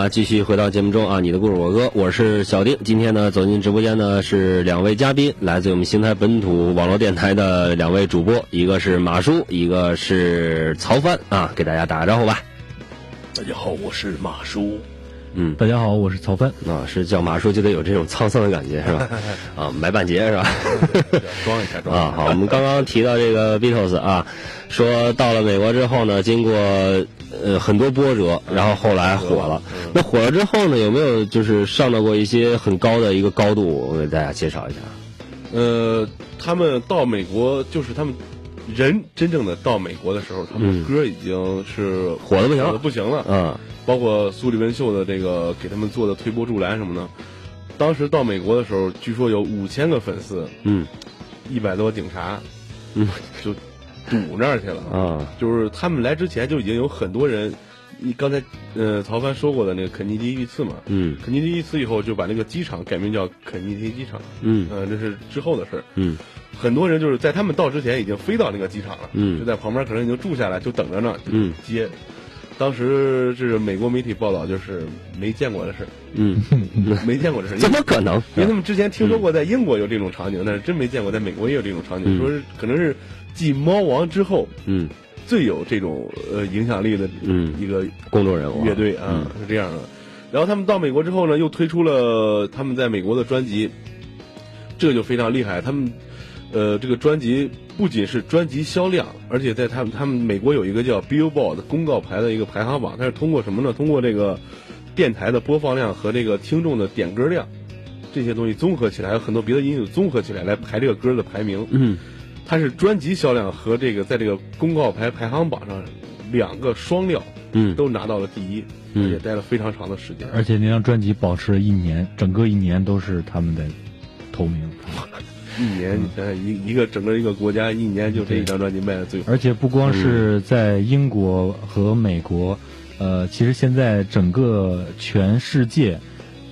广告之后呢，继续回到节目中啊，你的故事我哥，我是小丁。今天呢，走进直播间呢是两位嘉宾，来自于我们邢台本土网络电台的两位主播，一个是马叔，一个是曹帆啊，给大家打个招呼吧。大家好，我是马叔。嗯，大家好，我是曹帆。啊，是叫马叔就得有这种沧桑的感觉是吧？啊，买半截是吧？装一下，装一啊，好，我们刚刚提到这个 Beatles 啊，说到了美国之后呢，经过呃很多波折，然后后来火了。那火了之后呢，有没有就是上到过一些很高的一个高度？我给大家介绍一下。呃，他们到美国，就是他们人真正的到美国的时候，他们嗯歌已经是火的不行了不行了。嗯包括苏利文秀的这个给他们做的推波助澜什么的。当时到美国的时候，据说有五千个粉丝，嗯一百多警察，嗯，就堵那儿去了。啊就是他们来之前就已经有很多人，你刚才呃曹帆说过的那个肯尼迪遇刺嘛，嗯肯尼迪遇刺以后就把那个机场改名叫肯尼迪机场，嗯呃，这是之后的事儿。嗯很多人就是在他们到之前已经飞到那个机场了，嗯就在旁边可能已经住下来，就等着呢，嗯接。当时是美国媒体报道，就是没见过的事儿，嗯，没见过的事儿，怎么可能？因为他们之前听说过在英国有这种场景，但是真没见过在美国也有这种场景，嗯说是可能是继猫王之后嗯最有这种呃影响力的嗯一个公众人物啊乐队啊，嗯是这样的。然后他们到美国之后呢，又推出了他们在美国的专辑，这个就非常厉害。他们呃，这个专辑不仅是专辑销量，而且在他们他们美国有一个叫 Billboard 的公告牌的一个排行榜，它是通过什么呢？通过这个电台的播放量和这个听众的点歌量这些东西综合起来，还有很多别的因素综合起来来排这个歌的排名。嗯它是专辑销量和这个在这个公告牌排行榜上两个双料嗯都拿到了第一，嗯而且待了非常长的时间。而且那张专辑保持了一年，整个一年都是他们的头名。一年，你想想一一个整个一个国家一年就这一张专辑卖的最好。而且不光是在英国和美国，呃，其实现在整个全世界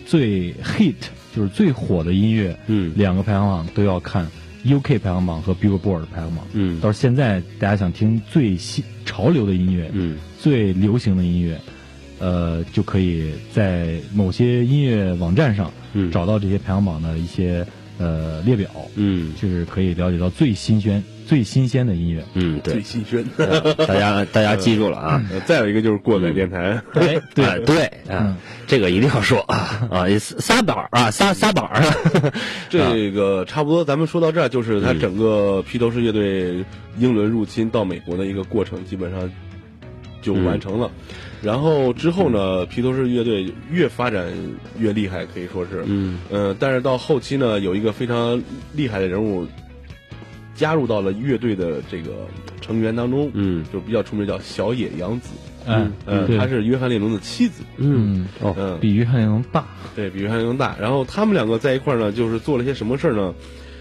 最 hit 就是最火的音乐，嗯两个排行榜都要看 UK 排行榜和 Billboard 排行榜。嗯。到现在，大家想听最新潮流的音乐，嗯。最流行的音乐，呃，就可以在某些音乐网站上嗯。找到这些排行榜的一些呃列表，嗯。就是可以了解到最新鲜、最新鲜的音乐。嗯，对。最，新鲜。大家大家记住了啊。呃再有一个就是过载电台，哎，啊对，对啊，这个一定要说啊啊，仨宝儿啊，撒撒宝儿啊，这个差不多，咱们说到这儿，就是他整个披头士乐队英伦入侵到美国的一个过程，基本上就完成了。然后之后呢，披头士乐队越发展越厉害，可以说是，嗯。呃，但是到后期呢，有一个非常厉害的人物加入到了乐队的这个成员当中，嗯。就比较出名，叫小野洋子，嗯，呃，对。她是约翰列侬的妻子，嗯哦嗯，比约翰列侬大，对比约翰列侬大。然后他们两个在一块儿呢，就是做了些什么事儿呢？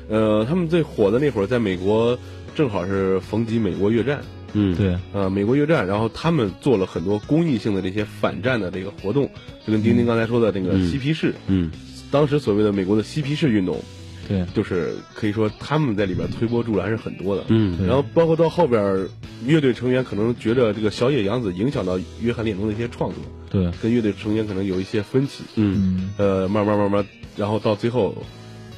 呃，他们最火的那会儿，在美国正好是逢及美国越战，嗯。对，呃，美国越战，然后他们做了很多公益性的这些反战的这个活动，就跟丁丁刚才说的那个嗯嬉皮士，嗯。当时所谓的美国的嬉皮士运动，对，就是可以说他们在里边推波助澜是很多的。嗯然后包括到后边，乐队成员可能觉得这个小野洋子影响到约翰列侬的一些创作，对，跟乐队成员可能有一些分歧。嗯嗯，呃，慢慢慢慢，然后到最后，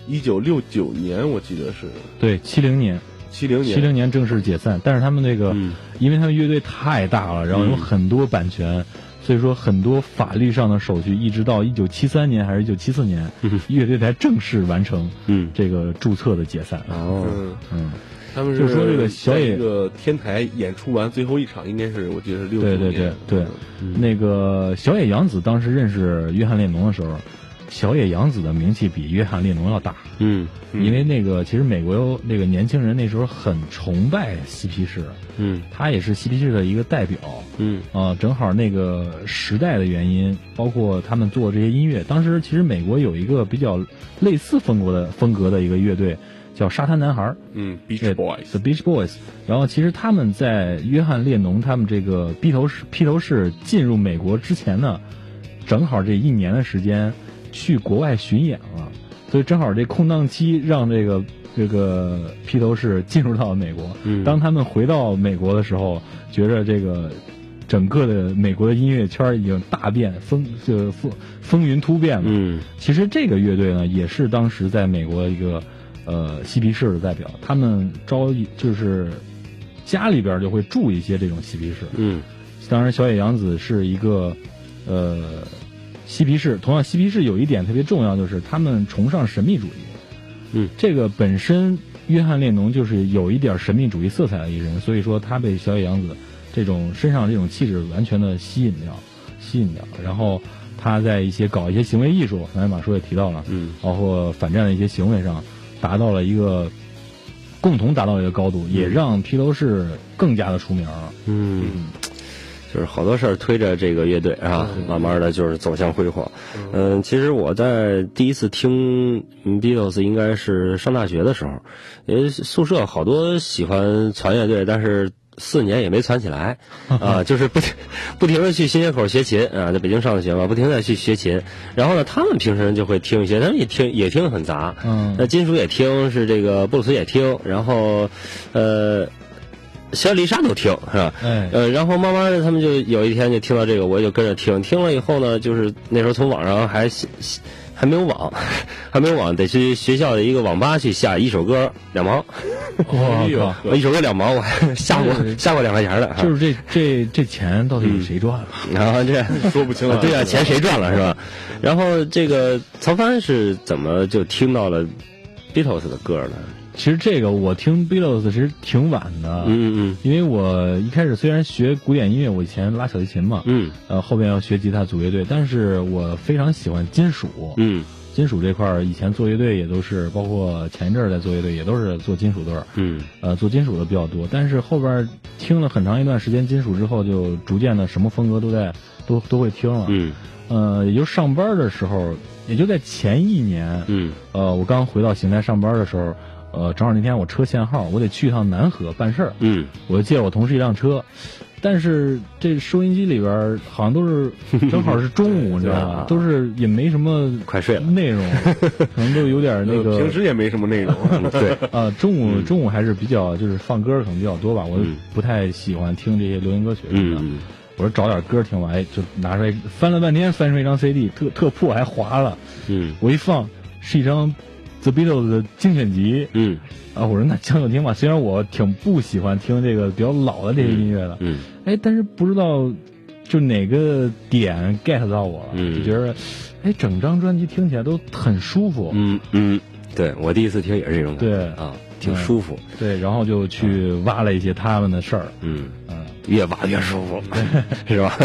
一九六九年我记得是。对，七零年，七零年，七零年正式解散，但是他们那个，嗯。因为他们乐队太大了，然后有嗯。很多版权。所以说，很多法律上的手续，一直到一九七三年还是一九七四年，嗯。乐队才正式完成嗯。这个注册的解散。哦。嗯，嗯，他们就是说这个小野这个天台演出完最后一场，应该是我记得是六九对，对对对。嗯。那个小野洋子当时认识约翰列侬的时候，小野洋子的名气比约翰列侬要大，嗯嗯。因为那个其实美国有那个年轻人那时候很崇拜嬉皮士，嗯。他也是嬉皮士的一个代表。嗯。啊、正好那个时代的原因，包括他们做这些音乐，当时其实美国有一个比较类似风格的风格的一个乐队，叫沙滩男孩儿。嗯，Beach Boys，The Beach Boys。然后其实他们在约翰列侬他们这个披头士披头士进入美国之前呢，正好这一年的时间去国外巡演了，所以正好这空档期让这个这个披头士进入到美国。嗯当他们回到美国的时候，觉着这个整个的美国的音乐圈已经大变，风就风风云突变了。嗯其实这个乐队呢，也是当时在美国一个呃嬉皮士的代表，他们招一就是家里边就会住一些这种嬉皮士。嗯当然，小野洋子是一个呃嬉皮士，同样嬉皮士有一点特别重要，就是他们崇尚神秘主义。嗯，这个本身约翰列侬就是有一点神秘主义色彩的一个人，所以说他被小野洋子这种身上这种气质完全的吸引掉，吸引掉。然后他在一些搞一些行为艺术，刚才马叔也提到了，嗯包括反战的一些行为上，达到了一个共同达到一个高度，也让披头士更加的出名了。嗯，就是好多事儿推着这个乐队啊，慢慢的就是走向辉煌。嗯，其实我在第一次听嗯 Beatles 应该是上大学的时候，因为宿舍好多喜欢传乐队，但是。四年也没攒起来，啊，就是不停不停的去新街口学琴啊，在北京上的学嘛，不停的去学琴。然后呢，他们平时就会听一些，他们也听也听得很杂，嗯那金属也听，是这个布鲁斯也听，然后呃，小丽莎都听，是吧？哎，呃，然后慢慢的，他们就有一天就听到这个，我就跟着听。听了以后呢，就是那时候从网上还还没有网，还没有网，得去学校的一个网吧去下一首歌两毛，我靠！我 一首歌两毛，我还下过下过两块钱的。就是这这这钱到底谁赚了？然后这 说不清了。对啊，钱谁赚了是吧？然后这个曹帆是怎么就听到了 Beatles 的歌呢？其实这个我听 Beatles 其实挺晚的，嗯嗯。因为我一开始虽然学古典音乐，我以前拉小提琴嘛，嗯。呃，后边要学吉他组乐队，但是我非常喜欢金属，嗯。金属这块儿以前做乐队也都是，包括前一阵儿在做乐队也都是做金属队儿，嗯。呃，做金属的比较多。但是后边听了很长一段时间金属之后，就逐渐的什么风格都在都都会听了。嗯。呃，也就上班的时候，也就在前一年，嗯。呃，我刚回到邢台上班的时候，呃，正好那天我车限号，我得去一趟南河办事儿，嗯。我就借我同事一辆车，但是这收音机里边儿好像都是 正好是中午，你知道对吗啊？都是也没什么快睡了。内容，可能都有点那个平时也没什么内容。对，啊，中午中午还是比较就是放歌可能比较多吧，我嗯。不太喜欢听这些流行歌曲我说找点歌听吧，哎，就拿出来翻了半天，翻出一张 CD，特特破还划了。嗯。我一放是一张 The Beatles 的精选集嗯啊，我说那将就听吧。虽然我挺不喜欢听这个比较老的这些音乐的，嗯哎，但是不知道就哪个点 get 到我了，嗯就觉得哎，整张专辑听起来都很舒服。嗯嗯，对我第一次听也是这种感觉，对啊，挺舒服，对，然后就去挖了一些他们的事儿，嗯，嗯，越挖越舒服，是吧？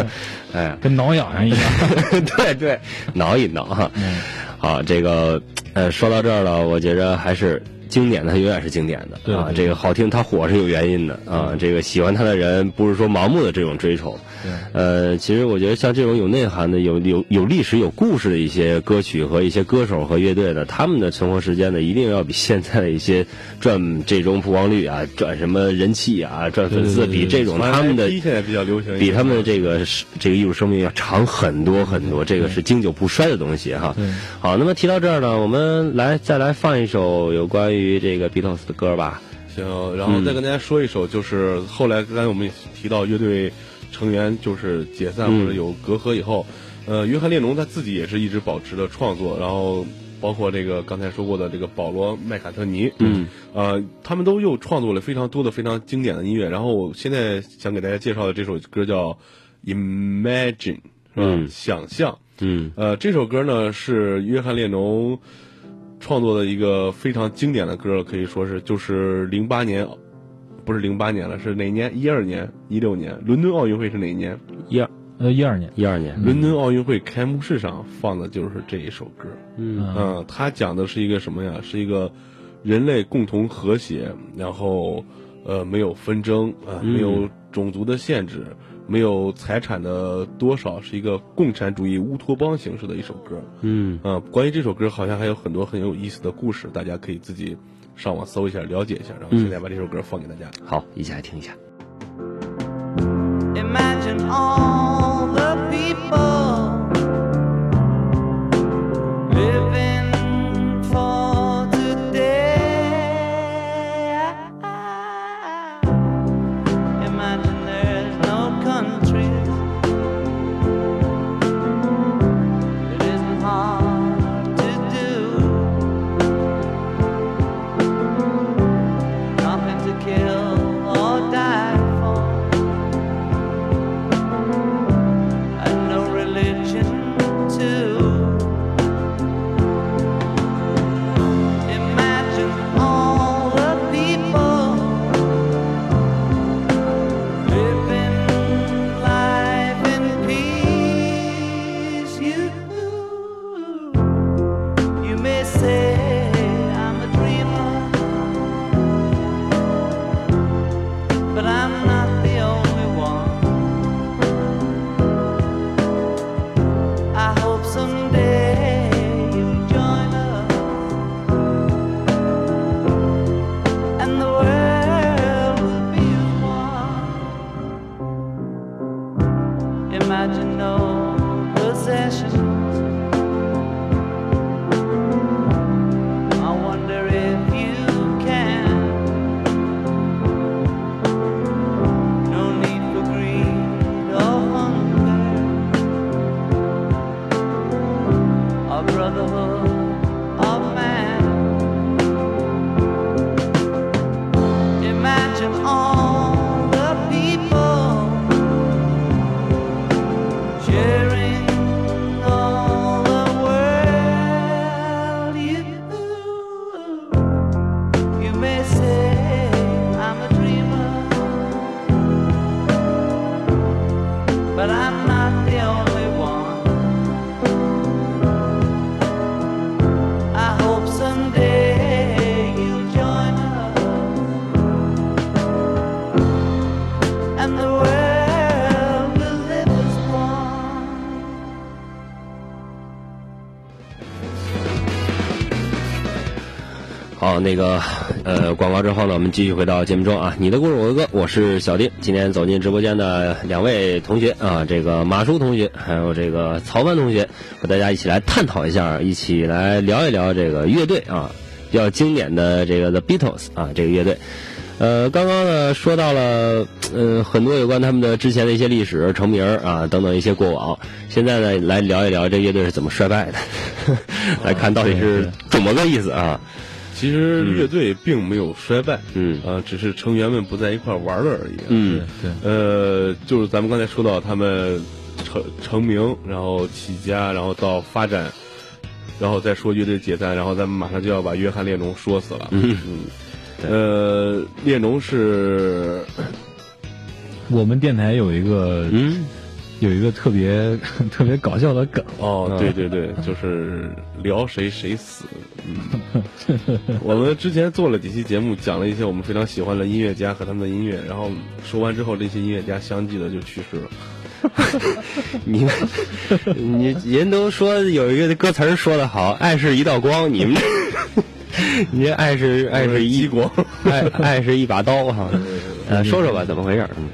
哎，跟挠痒痒一样。对对，挠一挠哈。嗯好，这个呃，说到这儿了，我觉着还是经典的，它永远是经典的啊。对对这个好听，它火是有原因的啊。这个喜欢它的人，不是说盲目的这种追求。对呃，其实我觉得像这种有内涵的、有有有历史、有故事的一些歌曲和一些歌手和乐队呢，他们的存活时间呢，一定要比现在的一些赚这种曝光率啊、赚什么人气啊、赚粉丝，比这种他们的现在比较流行，比他们的这个是这个艺术生命要长很多很多，这个是经久不衰的东西哈对。好，那么提到这儿呢，我们来再来放一首有关于这个 Beatles 的歌吧。行，然后再跟大家说一首，就是后来刚才我们也提到乐队成员就是解散嗯或者有隔阂以后，呃，约翰列侬他自己也是一直保持着创作，然后包括这个刚才说过的这个保罗麦卡特尼，嗯，呃，他们都又创作了非常多的非常经典的音乐，然后我现在想给大家介绍的这首歌叫 Imagine，是吧？嗯想象。嗯呃，这首歌呢是约翰列侬创作的一个非常经典的歌，可以说是就是零八年，不是零八年了，是哪年？一二年、一六年，伦敦奥运会是哪年？一二呃，一二年，一二年，伦敦奥运会开幕式上放的就是这一首歌。嗯嗯，它讲的是一个什么呀？是一个人类共同和谐，然后呃没有纷争啊、嗯没有种族的限制，没有财产的多少，是一个共产主义乌托邦形式的一首歌。嗯啊，关于这首歌好像还有很多很有意思的故事，大家可以自己上网搜一下，了解一下。然后嗯现在把这首歌放给大家。好，一起来听一下。Imagine all the people living 那个呃，广告之后呢，我们继续回到节目中啊。你的故事我的歌，我是小丁。今天走进直播间的两位同学啊，这个马叔同学还有这个曹帆同学，和大家一起来探讨一下，一起来聊一聊这个乐队啊，比较经典的这个 The Beatles 啊，这个乐队。呃，刚刚呢说到了，呃，很多有关他们的之前的一些历史、成名啊等等一些过往。现在呢，来聊一聊这乐队是怎么衰败的，来看到底是怎么个意思啊？其实乐队并没有衰败，嗯。啊，只是成员们不在一块儿玩了而已。嗯对，呃，就是咱们刚才说到他们成成名，然后起家，然后到发展，然后再说乐队解散，然后咱们马上就要把约翰列侬说死了。嗯。呃，列侬是我们电台有一个嗯有一个特别 特别搞笑的梗，哦，对对对，就是聊谁谁死。嗯，我们之前做了几期节目，讲了一些我们非常喜欢的音乐家和他们的音乐，然后说完之后，这些音乐家相继的就去世了。你们你人都说有一个歌词儿说的好，爱是一道光，你们你这爱是爱是一激光。爱爱是一把刀哈。呃，说说吧，怎么回事？嗯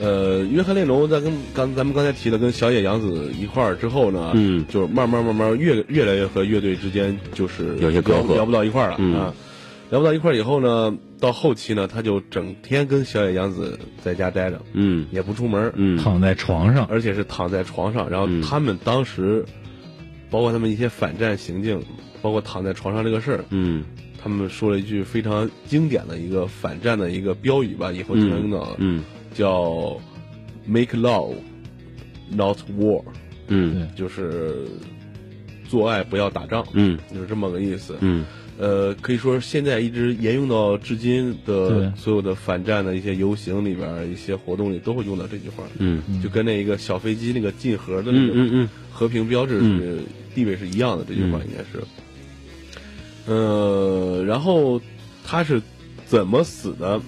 呃，约翰列侬在跟刚咱们刚才提的跟小野洋子一块儿之后呢，嗯就是慢慢慢慢越越来越和乐队之间就是有些隔阂聊聊不到一块儿了、嗯啊，聊不到一块儿以后呢，到后期呢，他就整天跟小野洋子在家待着，嗯也不出门，嗯。躺在床上，而且是躺在床上，然后嗯他们当时，包括他们一些反战行径，包括躺在床上这个事儿，嗯他们说了一句非常经典的一个反战的一个标语吧，以后经常用到，嗯叫 “make love, not war”，嗯。就是做爱不要打仗，嗯。就是这么个意思。嗯。呃，可以说现在一直沿用到至今的所有的反战的一些游行里边、一些活动里都会用到这句话。嗯。就跟那一个小飞机那个进盒的那个嗯嗯嗯。和平标志是地位是一样的，这句话应该是。呃，然后他是怎么死的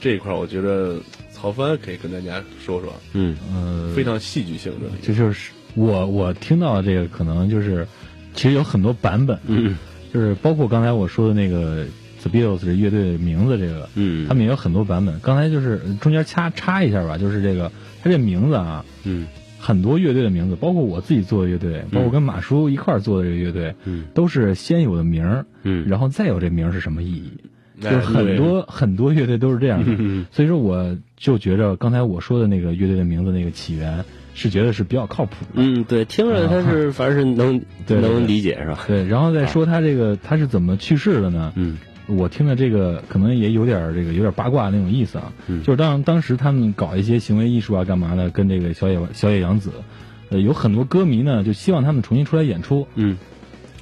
这一块，我觉得曹帆可以跟大家说说，嗯呃，非常戏剧性的。这就是我我听到的这个可能就是，其实有很多版本，嗯 就是包括刚才我说的那个 The Beatles 这乐队的名字，这个嗯，他们也有很多版本。刚才就是中间掐插一下吧，就是这个他这名字啊，嗯很多乐队的名字，包括我自己做的乐队，包括跟马叔一块儿做的这个乐队，嗯都是先有的名儿，嗯，然后再有这名儿是什么意义。就哎是很多很多乐队都是这样的，嗯所以说我就觉着刚才我说的那个乐队的名字那个起源是觉得是比较靠谱的。嗯对，听着他是反正是能对能理解是吧？对，然后再说他这个他是怎么去世的呢？嗯我听的这个可能也有点这个有点八卦那种意思啊，嗯就是当当时他们搞一些行为艺术啊，干嘛的，跟这个小野小野洋子，呃，有很多歌迷呢就希望他们重新出来演出。嗯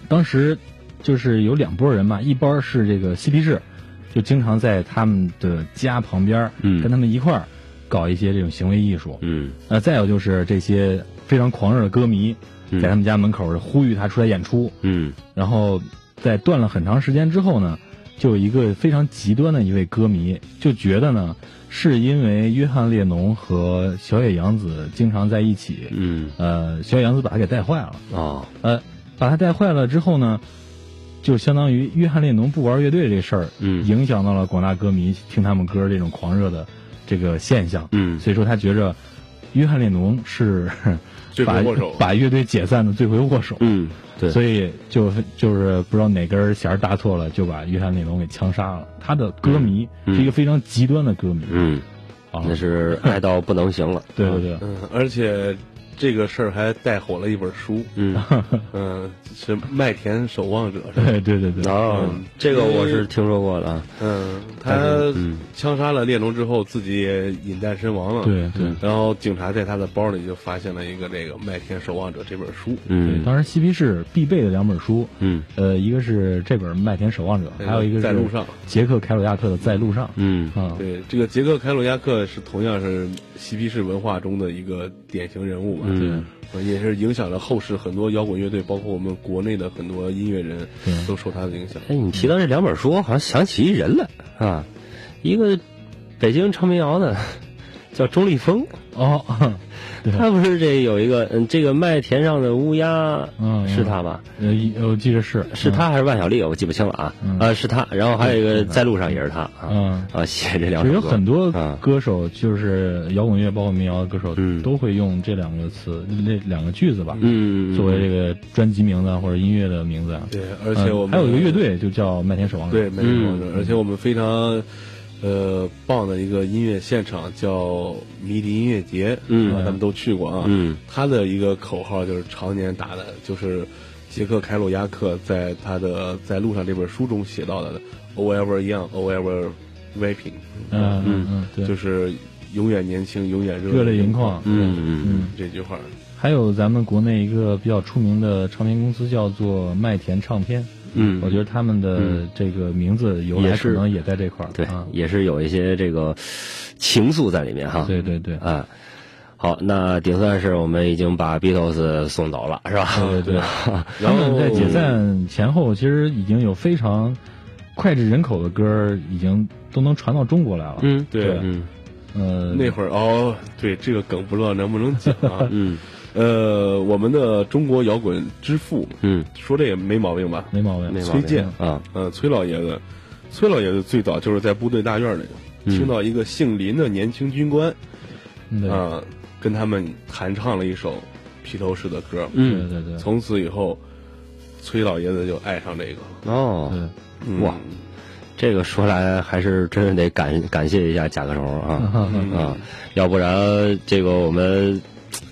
当时就是有两拨人嘛，一波是这个嬉皮士，就经常在他们的家旁边跟他们一块儿搞一些这种行为艺术。嗯。呃，再有就是这些非常狂热的歌迷，嗯。在他们家门口呼吁他出来演出。嗯。然后在断了很长时间之后呢，就有一个非常极端的一位歌迷就觉得呢，是因为约翰列侬和小野洋子经常在一起，嗯。呃，小野洋子把他给带坏了，哦。呃，把他带坏了之后呢，就相当于约翰列侬不玩乐队这事儿，嗯影响到了广大歌迷听他们歌这种狂热的这个现象，嗯所以说他觉着约翰列侬是 把。把乐队解散的罪魁祸首。嗯对，所以就就是不知道哪根弦搭错了，就把约翰列侬给枪杀了。他的歌迷嗯是一个非常极端的歌迷、嗯啊，那是爱到不能行了。对对对，嗯，而且这个事儿还带火了一本书，嗯。嗯，是《麦田守望者》是吧？对对对。对，哦嗯，这个我是听说过的啊。嗯，他枪杀了列侬之后，自己也饮弹身亡了。对对。然后警察在他的包里就发现了一个这个《麦田守望者》这本书。嗯。当时嬉皮士必备的两本书，嗯。呃，一个是这本《麦田守望者》，还有一个是在路上。杰克凯鲁亚克的《在路上》嗯。啊，对，这个杰克凯鲁亚克是同样是嬉皮士文化中的一个典型人物吧。嗯呃也是影响了后世很多摇滚乐队，包括我们国内的很多音乐人都受他的影响。哎，你提到这两本书，我好像想起一人来啊，一个北京唱民谣的，叫钟立风，哦，对他不是这有一个嗯，这个麦田上的乌鸦嗯是他吧？呃，一我记得是是他还是万晓利？我记不清了啊。嗯啊，是他。然后还有一个在路上也是他啊嗯。啊，写这两首歌有很多啊歌手，就是摇滚乐，包括民谣的歌手，嗯都会用这两个词、那两个句子吧，嗯，作为这个专辑名字啊或者音乐的名字啊。对，而且我们呃还有一个乐队就叫麦田守望者。对，麦田守望者而且我们非常呃棒的一个音乐现场叫迷笛音乐节，嗯啊咱们都去过啊。嗯他的一个口号就是常年打的，就是杰克凯鲁亚克在他的在路上这本书中写到的 “O ever young, O ever vaping”，嗯嗯嗯，对。就是永远年轻，永远热热泪盈眶嗯嗯嗯，这句话。还有咱们国内一个比较出名的唱片公司叫做麦田唱片，嗯，我觉得他们的嗯这个名字由来也可能也在这块儿。对啊，也是有一些这个情愫在里面哈。对对对。啊。好，那顶算是我们已经把 Beatles 送走了，是吧？对对对，然他们后在解散前后，其实已经有非常脍炙人口的歌，已经都能传到中国来了。嗯，对嗯呃，那会儿哦，对这个梗不知道能不能讲啊？嗯呃，我们的中国摇滚之父，嗯，说这也没毛病吧？没毛病。没毛病。崔健啊，呃，崔老爷子，崔老爷子最早就是在部队大院里嗯。听到一个姓林的年轻军官对。啊，跟他们弹唱了一首披头士的歌，对嗯对对从此以后，崔老爷子就爱上这个。哦，对，嗯。哇，这个说来还是真是得感感谢一下甲壳虫啊。嗯 啊，要不然这个我们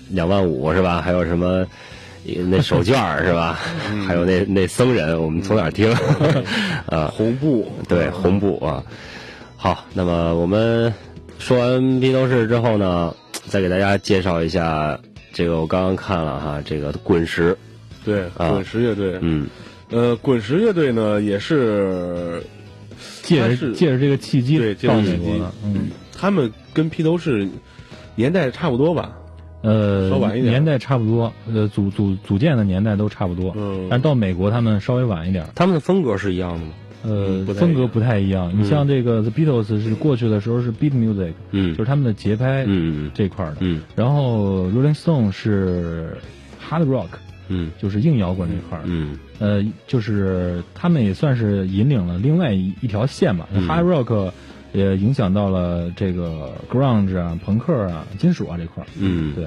两万五是吧？还有什么那手绢儿 是吧？还有那那僧人，我们从哪儿听 啊？红布，对，红布啊。好，那么我们说完披头士之后呢，再给大家介绍一下这个我刚刚看了哈，这个滚石，对，啊滚石乐队，嗯呃，滚石乐队呢也是借着借着这个契机对，到这个美国的，嗯，他们跟披头士年代差不多吧？呃稍晚一，点。年代差不多，呃，组组组建的年代都差不多，嗯。但到美国他们稍微晚一点，他们的风格是一样的吗？呃风格不太一样。你像这个 The Beatles 是过去的时候是 beat music，嗯。就是他们的节拍嗯。这块儿的，嗯。然后 Rolling Stone 是 hard rock，嗯。就是硬摇滚这块儿，嗯。呃，就是他们也算是引领了另外一一条线吧。嗯。Hard rock 也影响到了这个 grunge 啊、朋克啊、金属啊这块儿。嗯，对，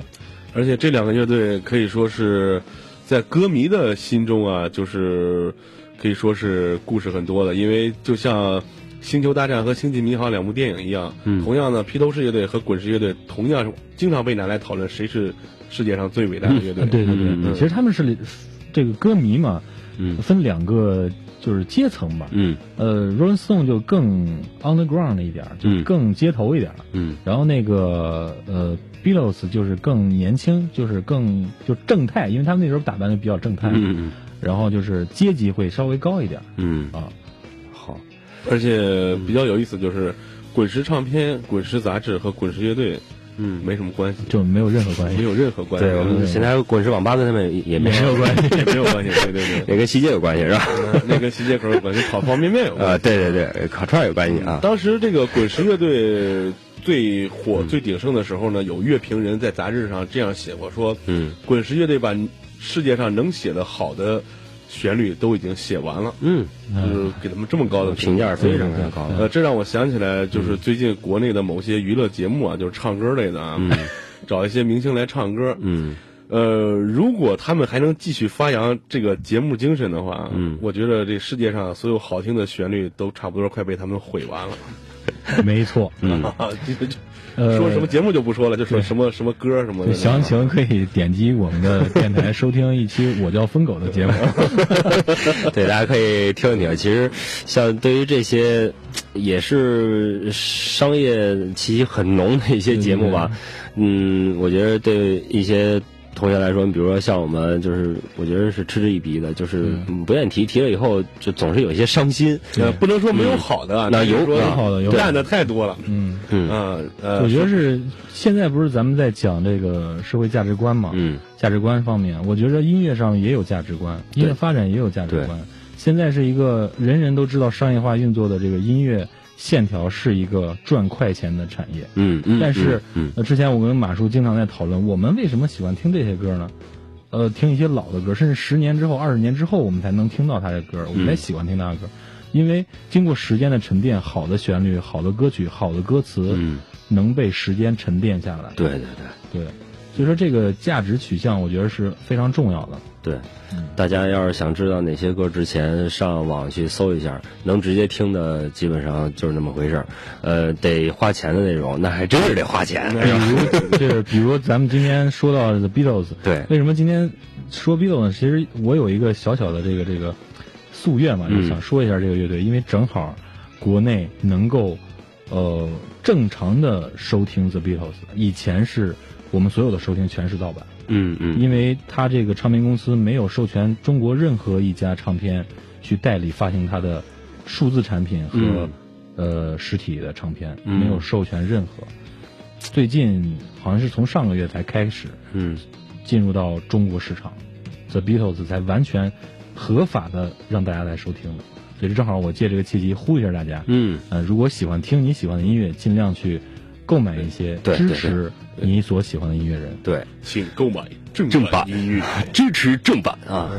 而且这两个乐队可以说是在歌迷的心中啊，就是可以说是故事很多的，因为就像《星球大战》和《星际迷航》两部电影一样，嗯。同样呢，披头士乐队和滚石乐队同样是经常被拿来讨论谁是世界上最伟大的乐队。呃 对对对，嗯。其实他们是这个歌迷嘛，嗯。分两个就是阶层吧。嗯。呃，Rolling Stone 就更 underground 一点儿，就嗯更街头一点儿。嗯。然后那个呃，Beatles 就是更年轻，就是更就正太，因为他们那时候打扮的比较正太，嗯。然后就是阶级会稍微高一点儿。嗯。啊。好，而且比较有意思就是，滚石唱片、滚石杂志和滚石乐队嗯，没什么关系，就没有任何关系，没有任何关系。对我们现在滚石网吧跟他们也也没没有关系。也没有关系，对对对。也 跟西街有关系是吧？嗯那跟西街口有关系，烤方便面有关啊，系。对对对，烤串有关系啊。当时这个滚石乐队最火、嗯最鼎盛的时候呢，有乐评人在杂志上这样写过，说嗯滚石乐队把世界上能写的好的旋律都已经写完了，嗯，就是给他们这么高的评价非常非常高。呃，这让我想起来，就是最近国内的某些娱乐节目啊，就是唱歌类的啊，嗯。找一些明星来唱歌。嗯。呃，如果他们还能继续发扬这个节目精神的话，嗯。我觉得这世界上所有好听的旋律都差不多快被他们毁完了。没错。嗯，说什么节目就不说了，就说什么什么歌什么的。详情可以点击我们的电台收听一期《我叫疯狗》的节目。对，大家可以听一听。其实，像对于这些也是商业气息很浓的一些节目吧，嗯，我觉得对一些同学来说，你比如说像我们，就是我觉得是嗤之以鼻的，就是嗯不愿意提，提了以后就总是有一些伤心。呃，不能说没有好的啊，那有有好的有烂的太多了。嗯，嗯啊，呃，我觉得是现在不是咱们在讲这个社会价值观嘛？嗯价值观方面，我觉得音乐上也有价值观，音乐发展也有价值观。现在是一个人人都知道商业化运作的这个音乐线条是一个赚快钱的产业。嗯嗯，但是嗯呃，之前我跟马叔经常在讨论，我们为什么喜欢听这些歌呢？呃，听一些老的歌，甚至十年之后、二十年之后，我们才能听到他的歌，我们才喜欢听他的歌，因为经过时间的沉淀，好的旋律、好的歌曲、好的歌词，嗯，能被时间沉淀下来。对对对对，所以说这个价值取向，我觉得是非常重要的。对，嗯大家要是想知道哪些歌，之前上网去搜一下，能直接听的基本上就是那么回事儿。呃，得花钱的那种，那还真是得花钱。比如，这比如咱们今天说到 The Beatles，对为什么今天说 Beatles 呢？其实我有一个小小的这个这个夙愿嘛，就嗯想说一下这个乐队，因为正好国内能够呃正常的收听 The Beatles，以前是我们所有的收听全是盗版，嗯嗯，因为他这个唱片公司没有授权中国任何一家唱片去代理发行它的数字产品和、嗯。呃实体的唱片，嗯。没有授权任何。最近好像是从上个月才开始嗯。进入到中国市场，The Beatles 才完全合法的让大家来收听的。所以正好我借这个契机呼吁一下大家，嗯。呃，如果喜欢听你喜欢的音乐，尽量去购买一些，支持你所喜欢的音乐人。对，请购买正正版音乐。支持正版啊。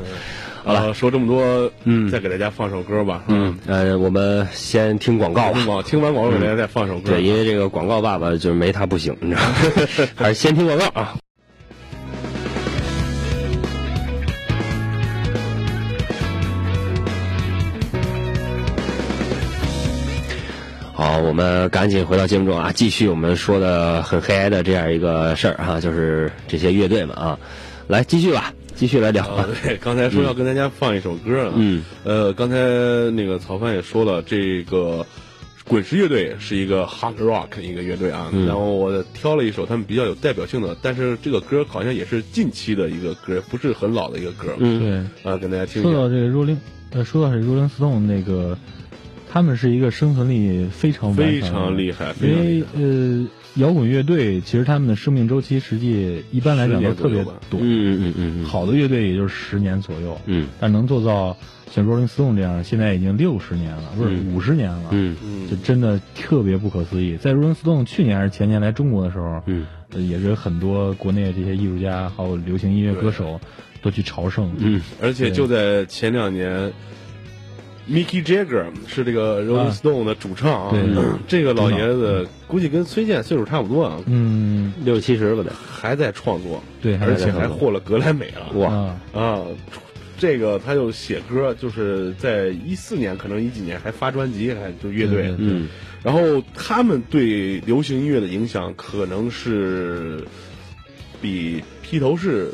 好了，说这么多，嗯再给大家放首歌吧。嗯，呃，我们先听广告吧听。完广告，给大家再放首歌。对，因为这个广告爸爸就是没他不行，你知道吗？还是先听广告啊。我们赶紧回到节目中啊，继续我们说的很黑暗的这样一个事儿哈、就是这些乐队们啊，来继续吧，继续来聊啊。，对，刚才说要跟大家放一首歌啊，嗯，呃，刚才那个曹帆也说了，这个滚石乐队是一个 hard rock 一个乐队啊，嗯。然后我挑了一首他们比较有代表性的，但是这个歌好像也是近期的一个歌，不是很老的一个歌，嗯。对，啊，跟大家听一下。说到这个 Rolling，呃，说到这个 Rolling Stone 那个，他们是一个生存力非常非常厉害，因为。呃，摇滚乐队其实他们的生命周期实际一般来讲都特别短，嗯嗯嗯嗯，好的乐队也就是十年左右，嗯。但能做到像 Rolling Stone 这样，现在已经六十年了，不是嗯。五十年了，嗯嗯，就真的特别不可思议。在 Rolling Stone 去年还是前年来中国的时候，嗯。呃也是很多国内这些艺术家还有流行音乐歌手都去朝圣，嗯而且就在前两年。Mickey Jagger 是这个 Rolling 啊。Stone 的主唱啊，对这个老爷子估计跟崔健岁数差不多啊，嗯，六七十了得。还在创作，对，而且还获了格莱美了。哇。啊，啊，这个他就写歌，就是在一四年，可能一几年还发专辑，还就乐队。嗯。然后他们对流行音乐的影响，可能是比披头士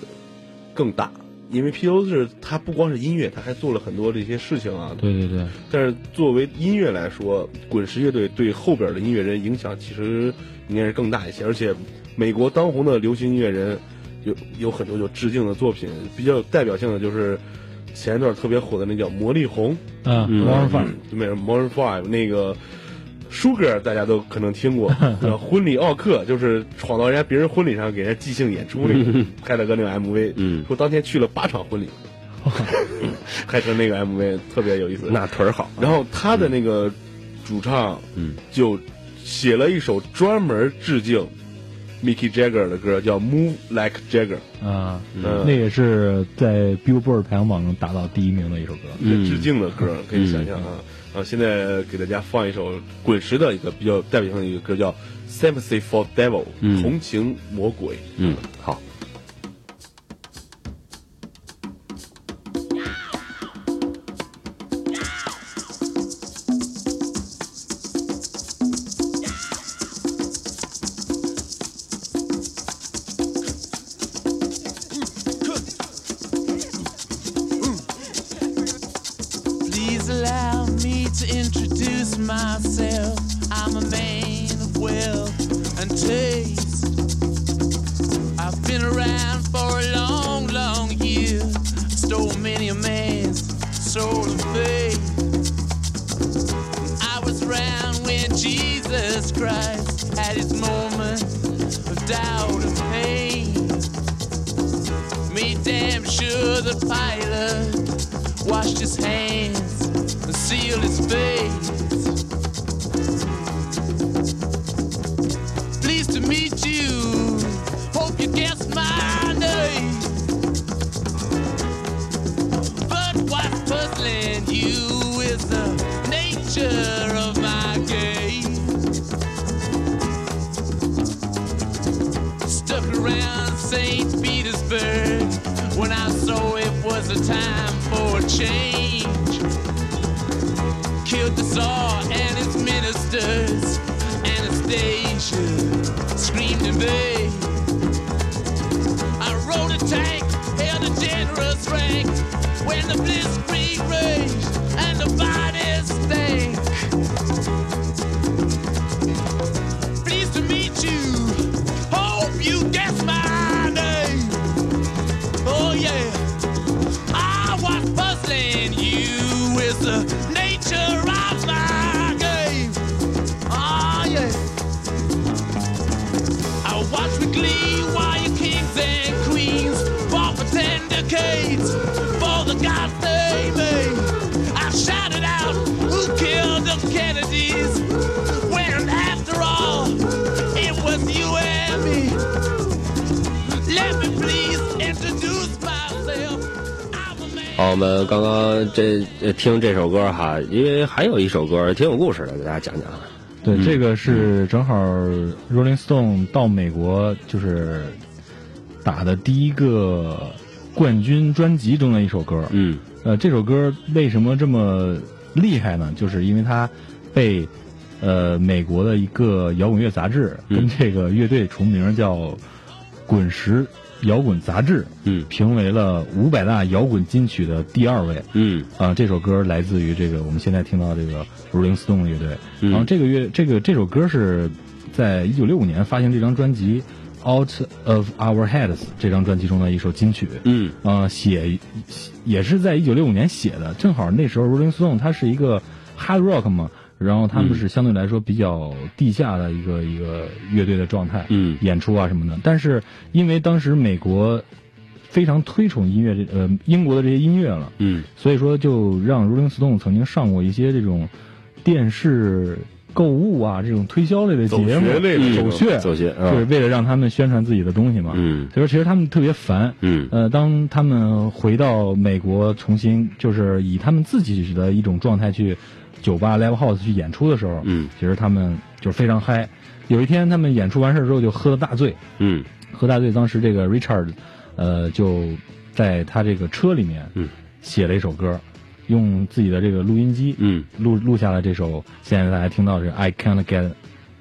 更大，因为披头士他不光是音乐，他还做了很多这些事情啊。对对对，但是作为音乐来说，滚石乐队对后边的音乐人影响其实应该是更大一些，而且美国当红的流行音乐人有有很多有致敬的作品，比较有代表性的就是前一段特别火的那叫魔力红，啊嗯 m o r e Fun，对 Modern Five 那个。Sugar 大家都可能听过，叫 婚礼奥克就是闯到人家别人婚礼上给人家即兴演出那个，拍了个那个 MV，嗯说当天去了八场婚礼，拍成那个 MV 特别有意思。那腿儿好。然后他的那个主唱，嗯，就写了一首专门致敬 Mickey Jagger 的歌，叫《Move Like Jagger》。啊，嗯那也是在 Billboard 排行榜中达到第一名的一首歌。嗯致敬的歌，可以想象啊。啊，现在给大家放一首滚石的一个比较代表性的一个歌，叫《Sympathy for Devil》，嗯同情魔鬼。嗯，好。好，我们刚刚这呃听这首歌哈，因为还有一首歌挺有故事的，给大家讲讲。对，嗯这个是正好 Rolling Stone 到美国就是打的第一个冠军专辑中的一首歌。嗯呃，这首歌为什么这么厉害呢？就是因为它被呃美国的一个摇滚乐杂志嗯跟这个乐队重名叫《滚石摇滚杂志》嗯评为了五百大摇滚金曲的第二位。嗯啊、这首歌来自于这个我们现在听到这个 Rolling Stone 乐队。嗯然后这个乐这个这首歌是在一九六五年发行这张专辑《Out of Our Heads》这张专辑中的一首金曲。嗯呃，写也是在一九六五年写的，正好那时候 Rolling Stone 它是一个 hard rock 嘛，然后他们是相对来说比较地下的一个一个乐队的状态，嗯演出啊什么的。但是因为当时美国非常推崇音乐这呃英国的这些音乐了，嗯所以说就让 Rolling Stone 曾经上过一些这种电视购物啊这种推销类的节目，走穴走穴，就是啊为了让他们宣传自己的东西嘛。嗯所以说其实他们特别烦。嗯呃，当他们回到美国，重新就是以他们自己的一种状态去酒吧、live house 去演出的时候，嗯。其实他们就是非常嗨。有一天，他们演出完事儿之后就喝了大醉，嗯。喝大醉，当时这个 Richard，呃，就在他这个车里面，嗯，写了一首歌，用自己的这个录音机，嗯。录录下了这首，现在大家听到的是 I can't get，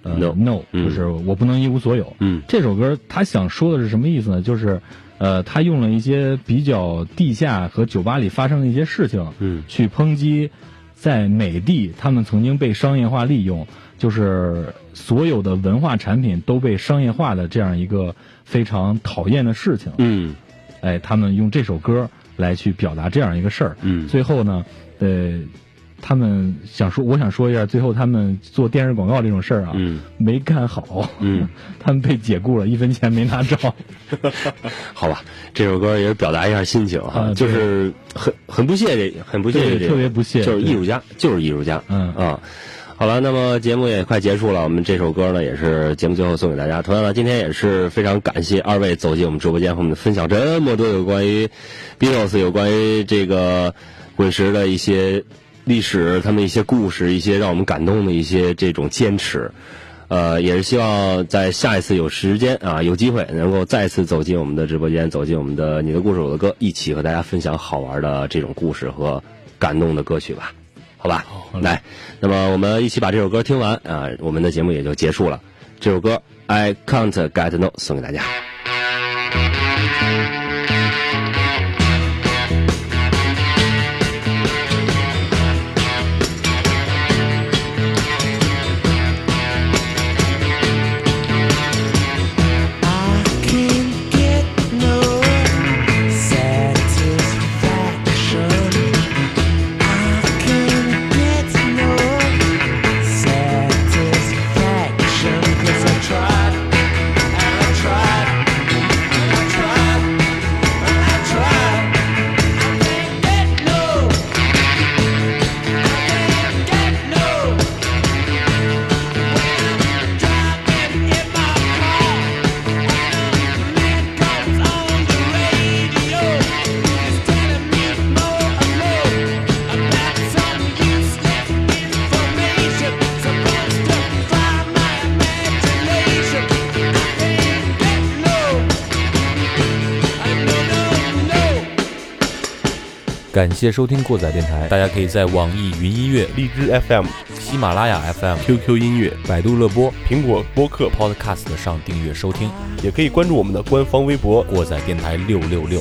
呃 No no，嗯。就是我不能一无所有。嗯。这首歌他想说的是什么意思呢？就是，呃，他用了一些比较地下和酒吧里发生的一些事情，嗯。去抨击在美帝他们曾经被商业化利用，就是所有的文化产品都被商业化的这样一个非常讨厌的事情。嗯哎，他们用这首歌来去表达这样一个事儿。嗯最后呢，呃，他们想说，我想说一下，最后他们做电视广告这种事儿啊，嗯没干好，嗯，他们被解雇了，一分钱没拿着。好吧，这首歌也是表达一下心情哈，就是很很不屑这，很不屑这个，特别不屑就是艺术家，就是艺术家，嗯啊。好了，那么节目也快结束了，我们这首歌呢也是节目最后送给大家。同样呢，今天也是非常感谢二位走进我们直播间和我们分享这么多有关于 Beatles、有关于这个滚石的一些历史，他们一些故事，一些让我们感动的一些这种坚持。呃，也是希望在下一次有时间啊，有机会能够再次走进我们的直播间，走进我们的你的故事我的歌，一起和大家分享好玩的这种故事和感动的歌曲吧，好吧？来，那么我们一起把这首歌听完啊，我们的节目也就结束了。这首歌《I Can't Get No》送给大家。感谢收听过载电台，大家可以在网易云音乐、荔枝 FM、喜马拉雅 FM、QQ 音乐、百度乐播、苹果播客，Podcast 上订阅收听。也可以关注我们的官方微博，过载电台六六六，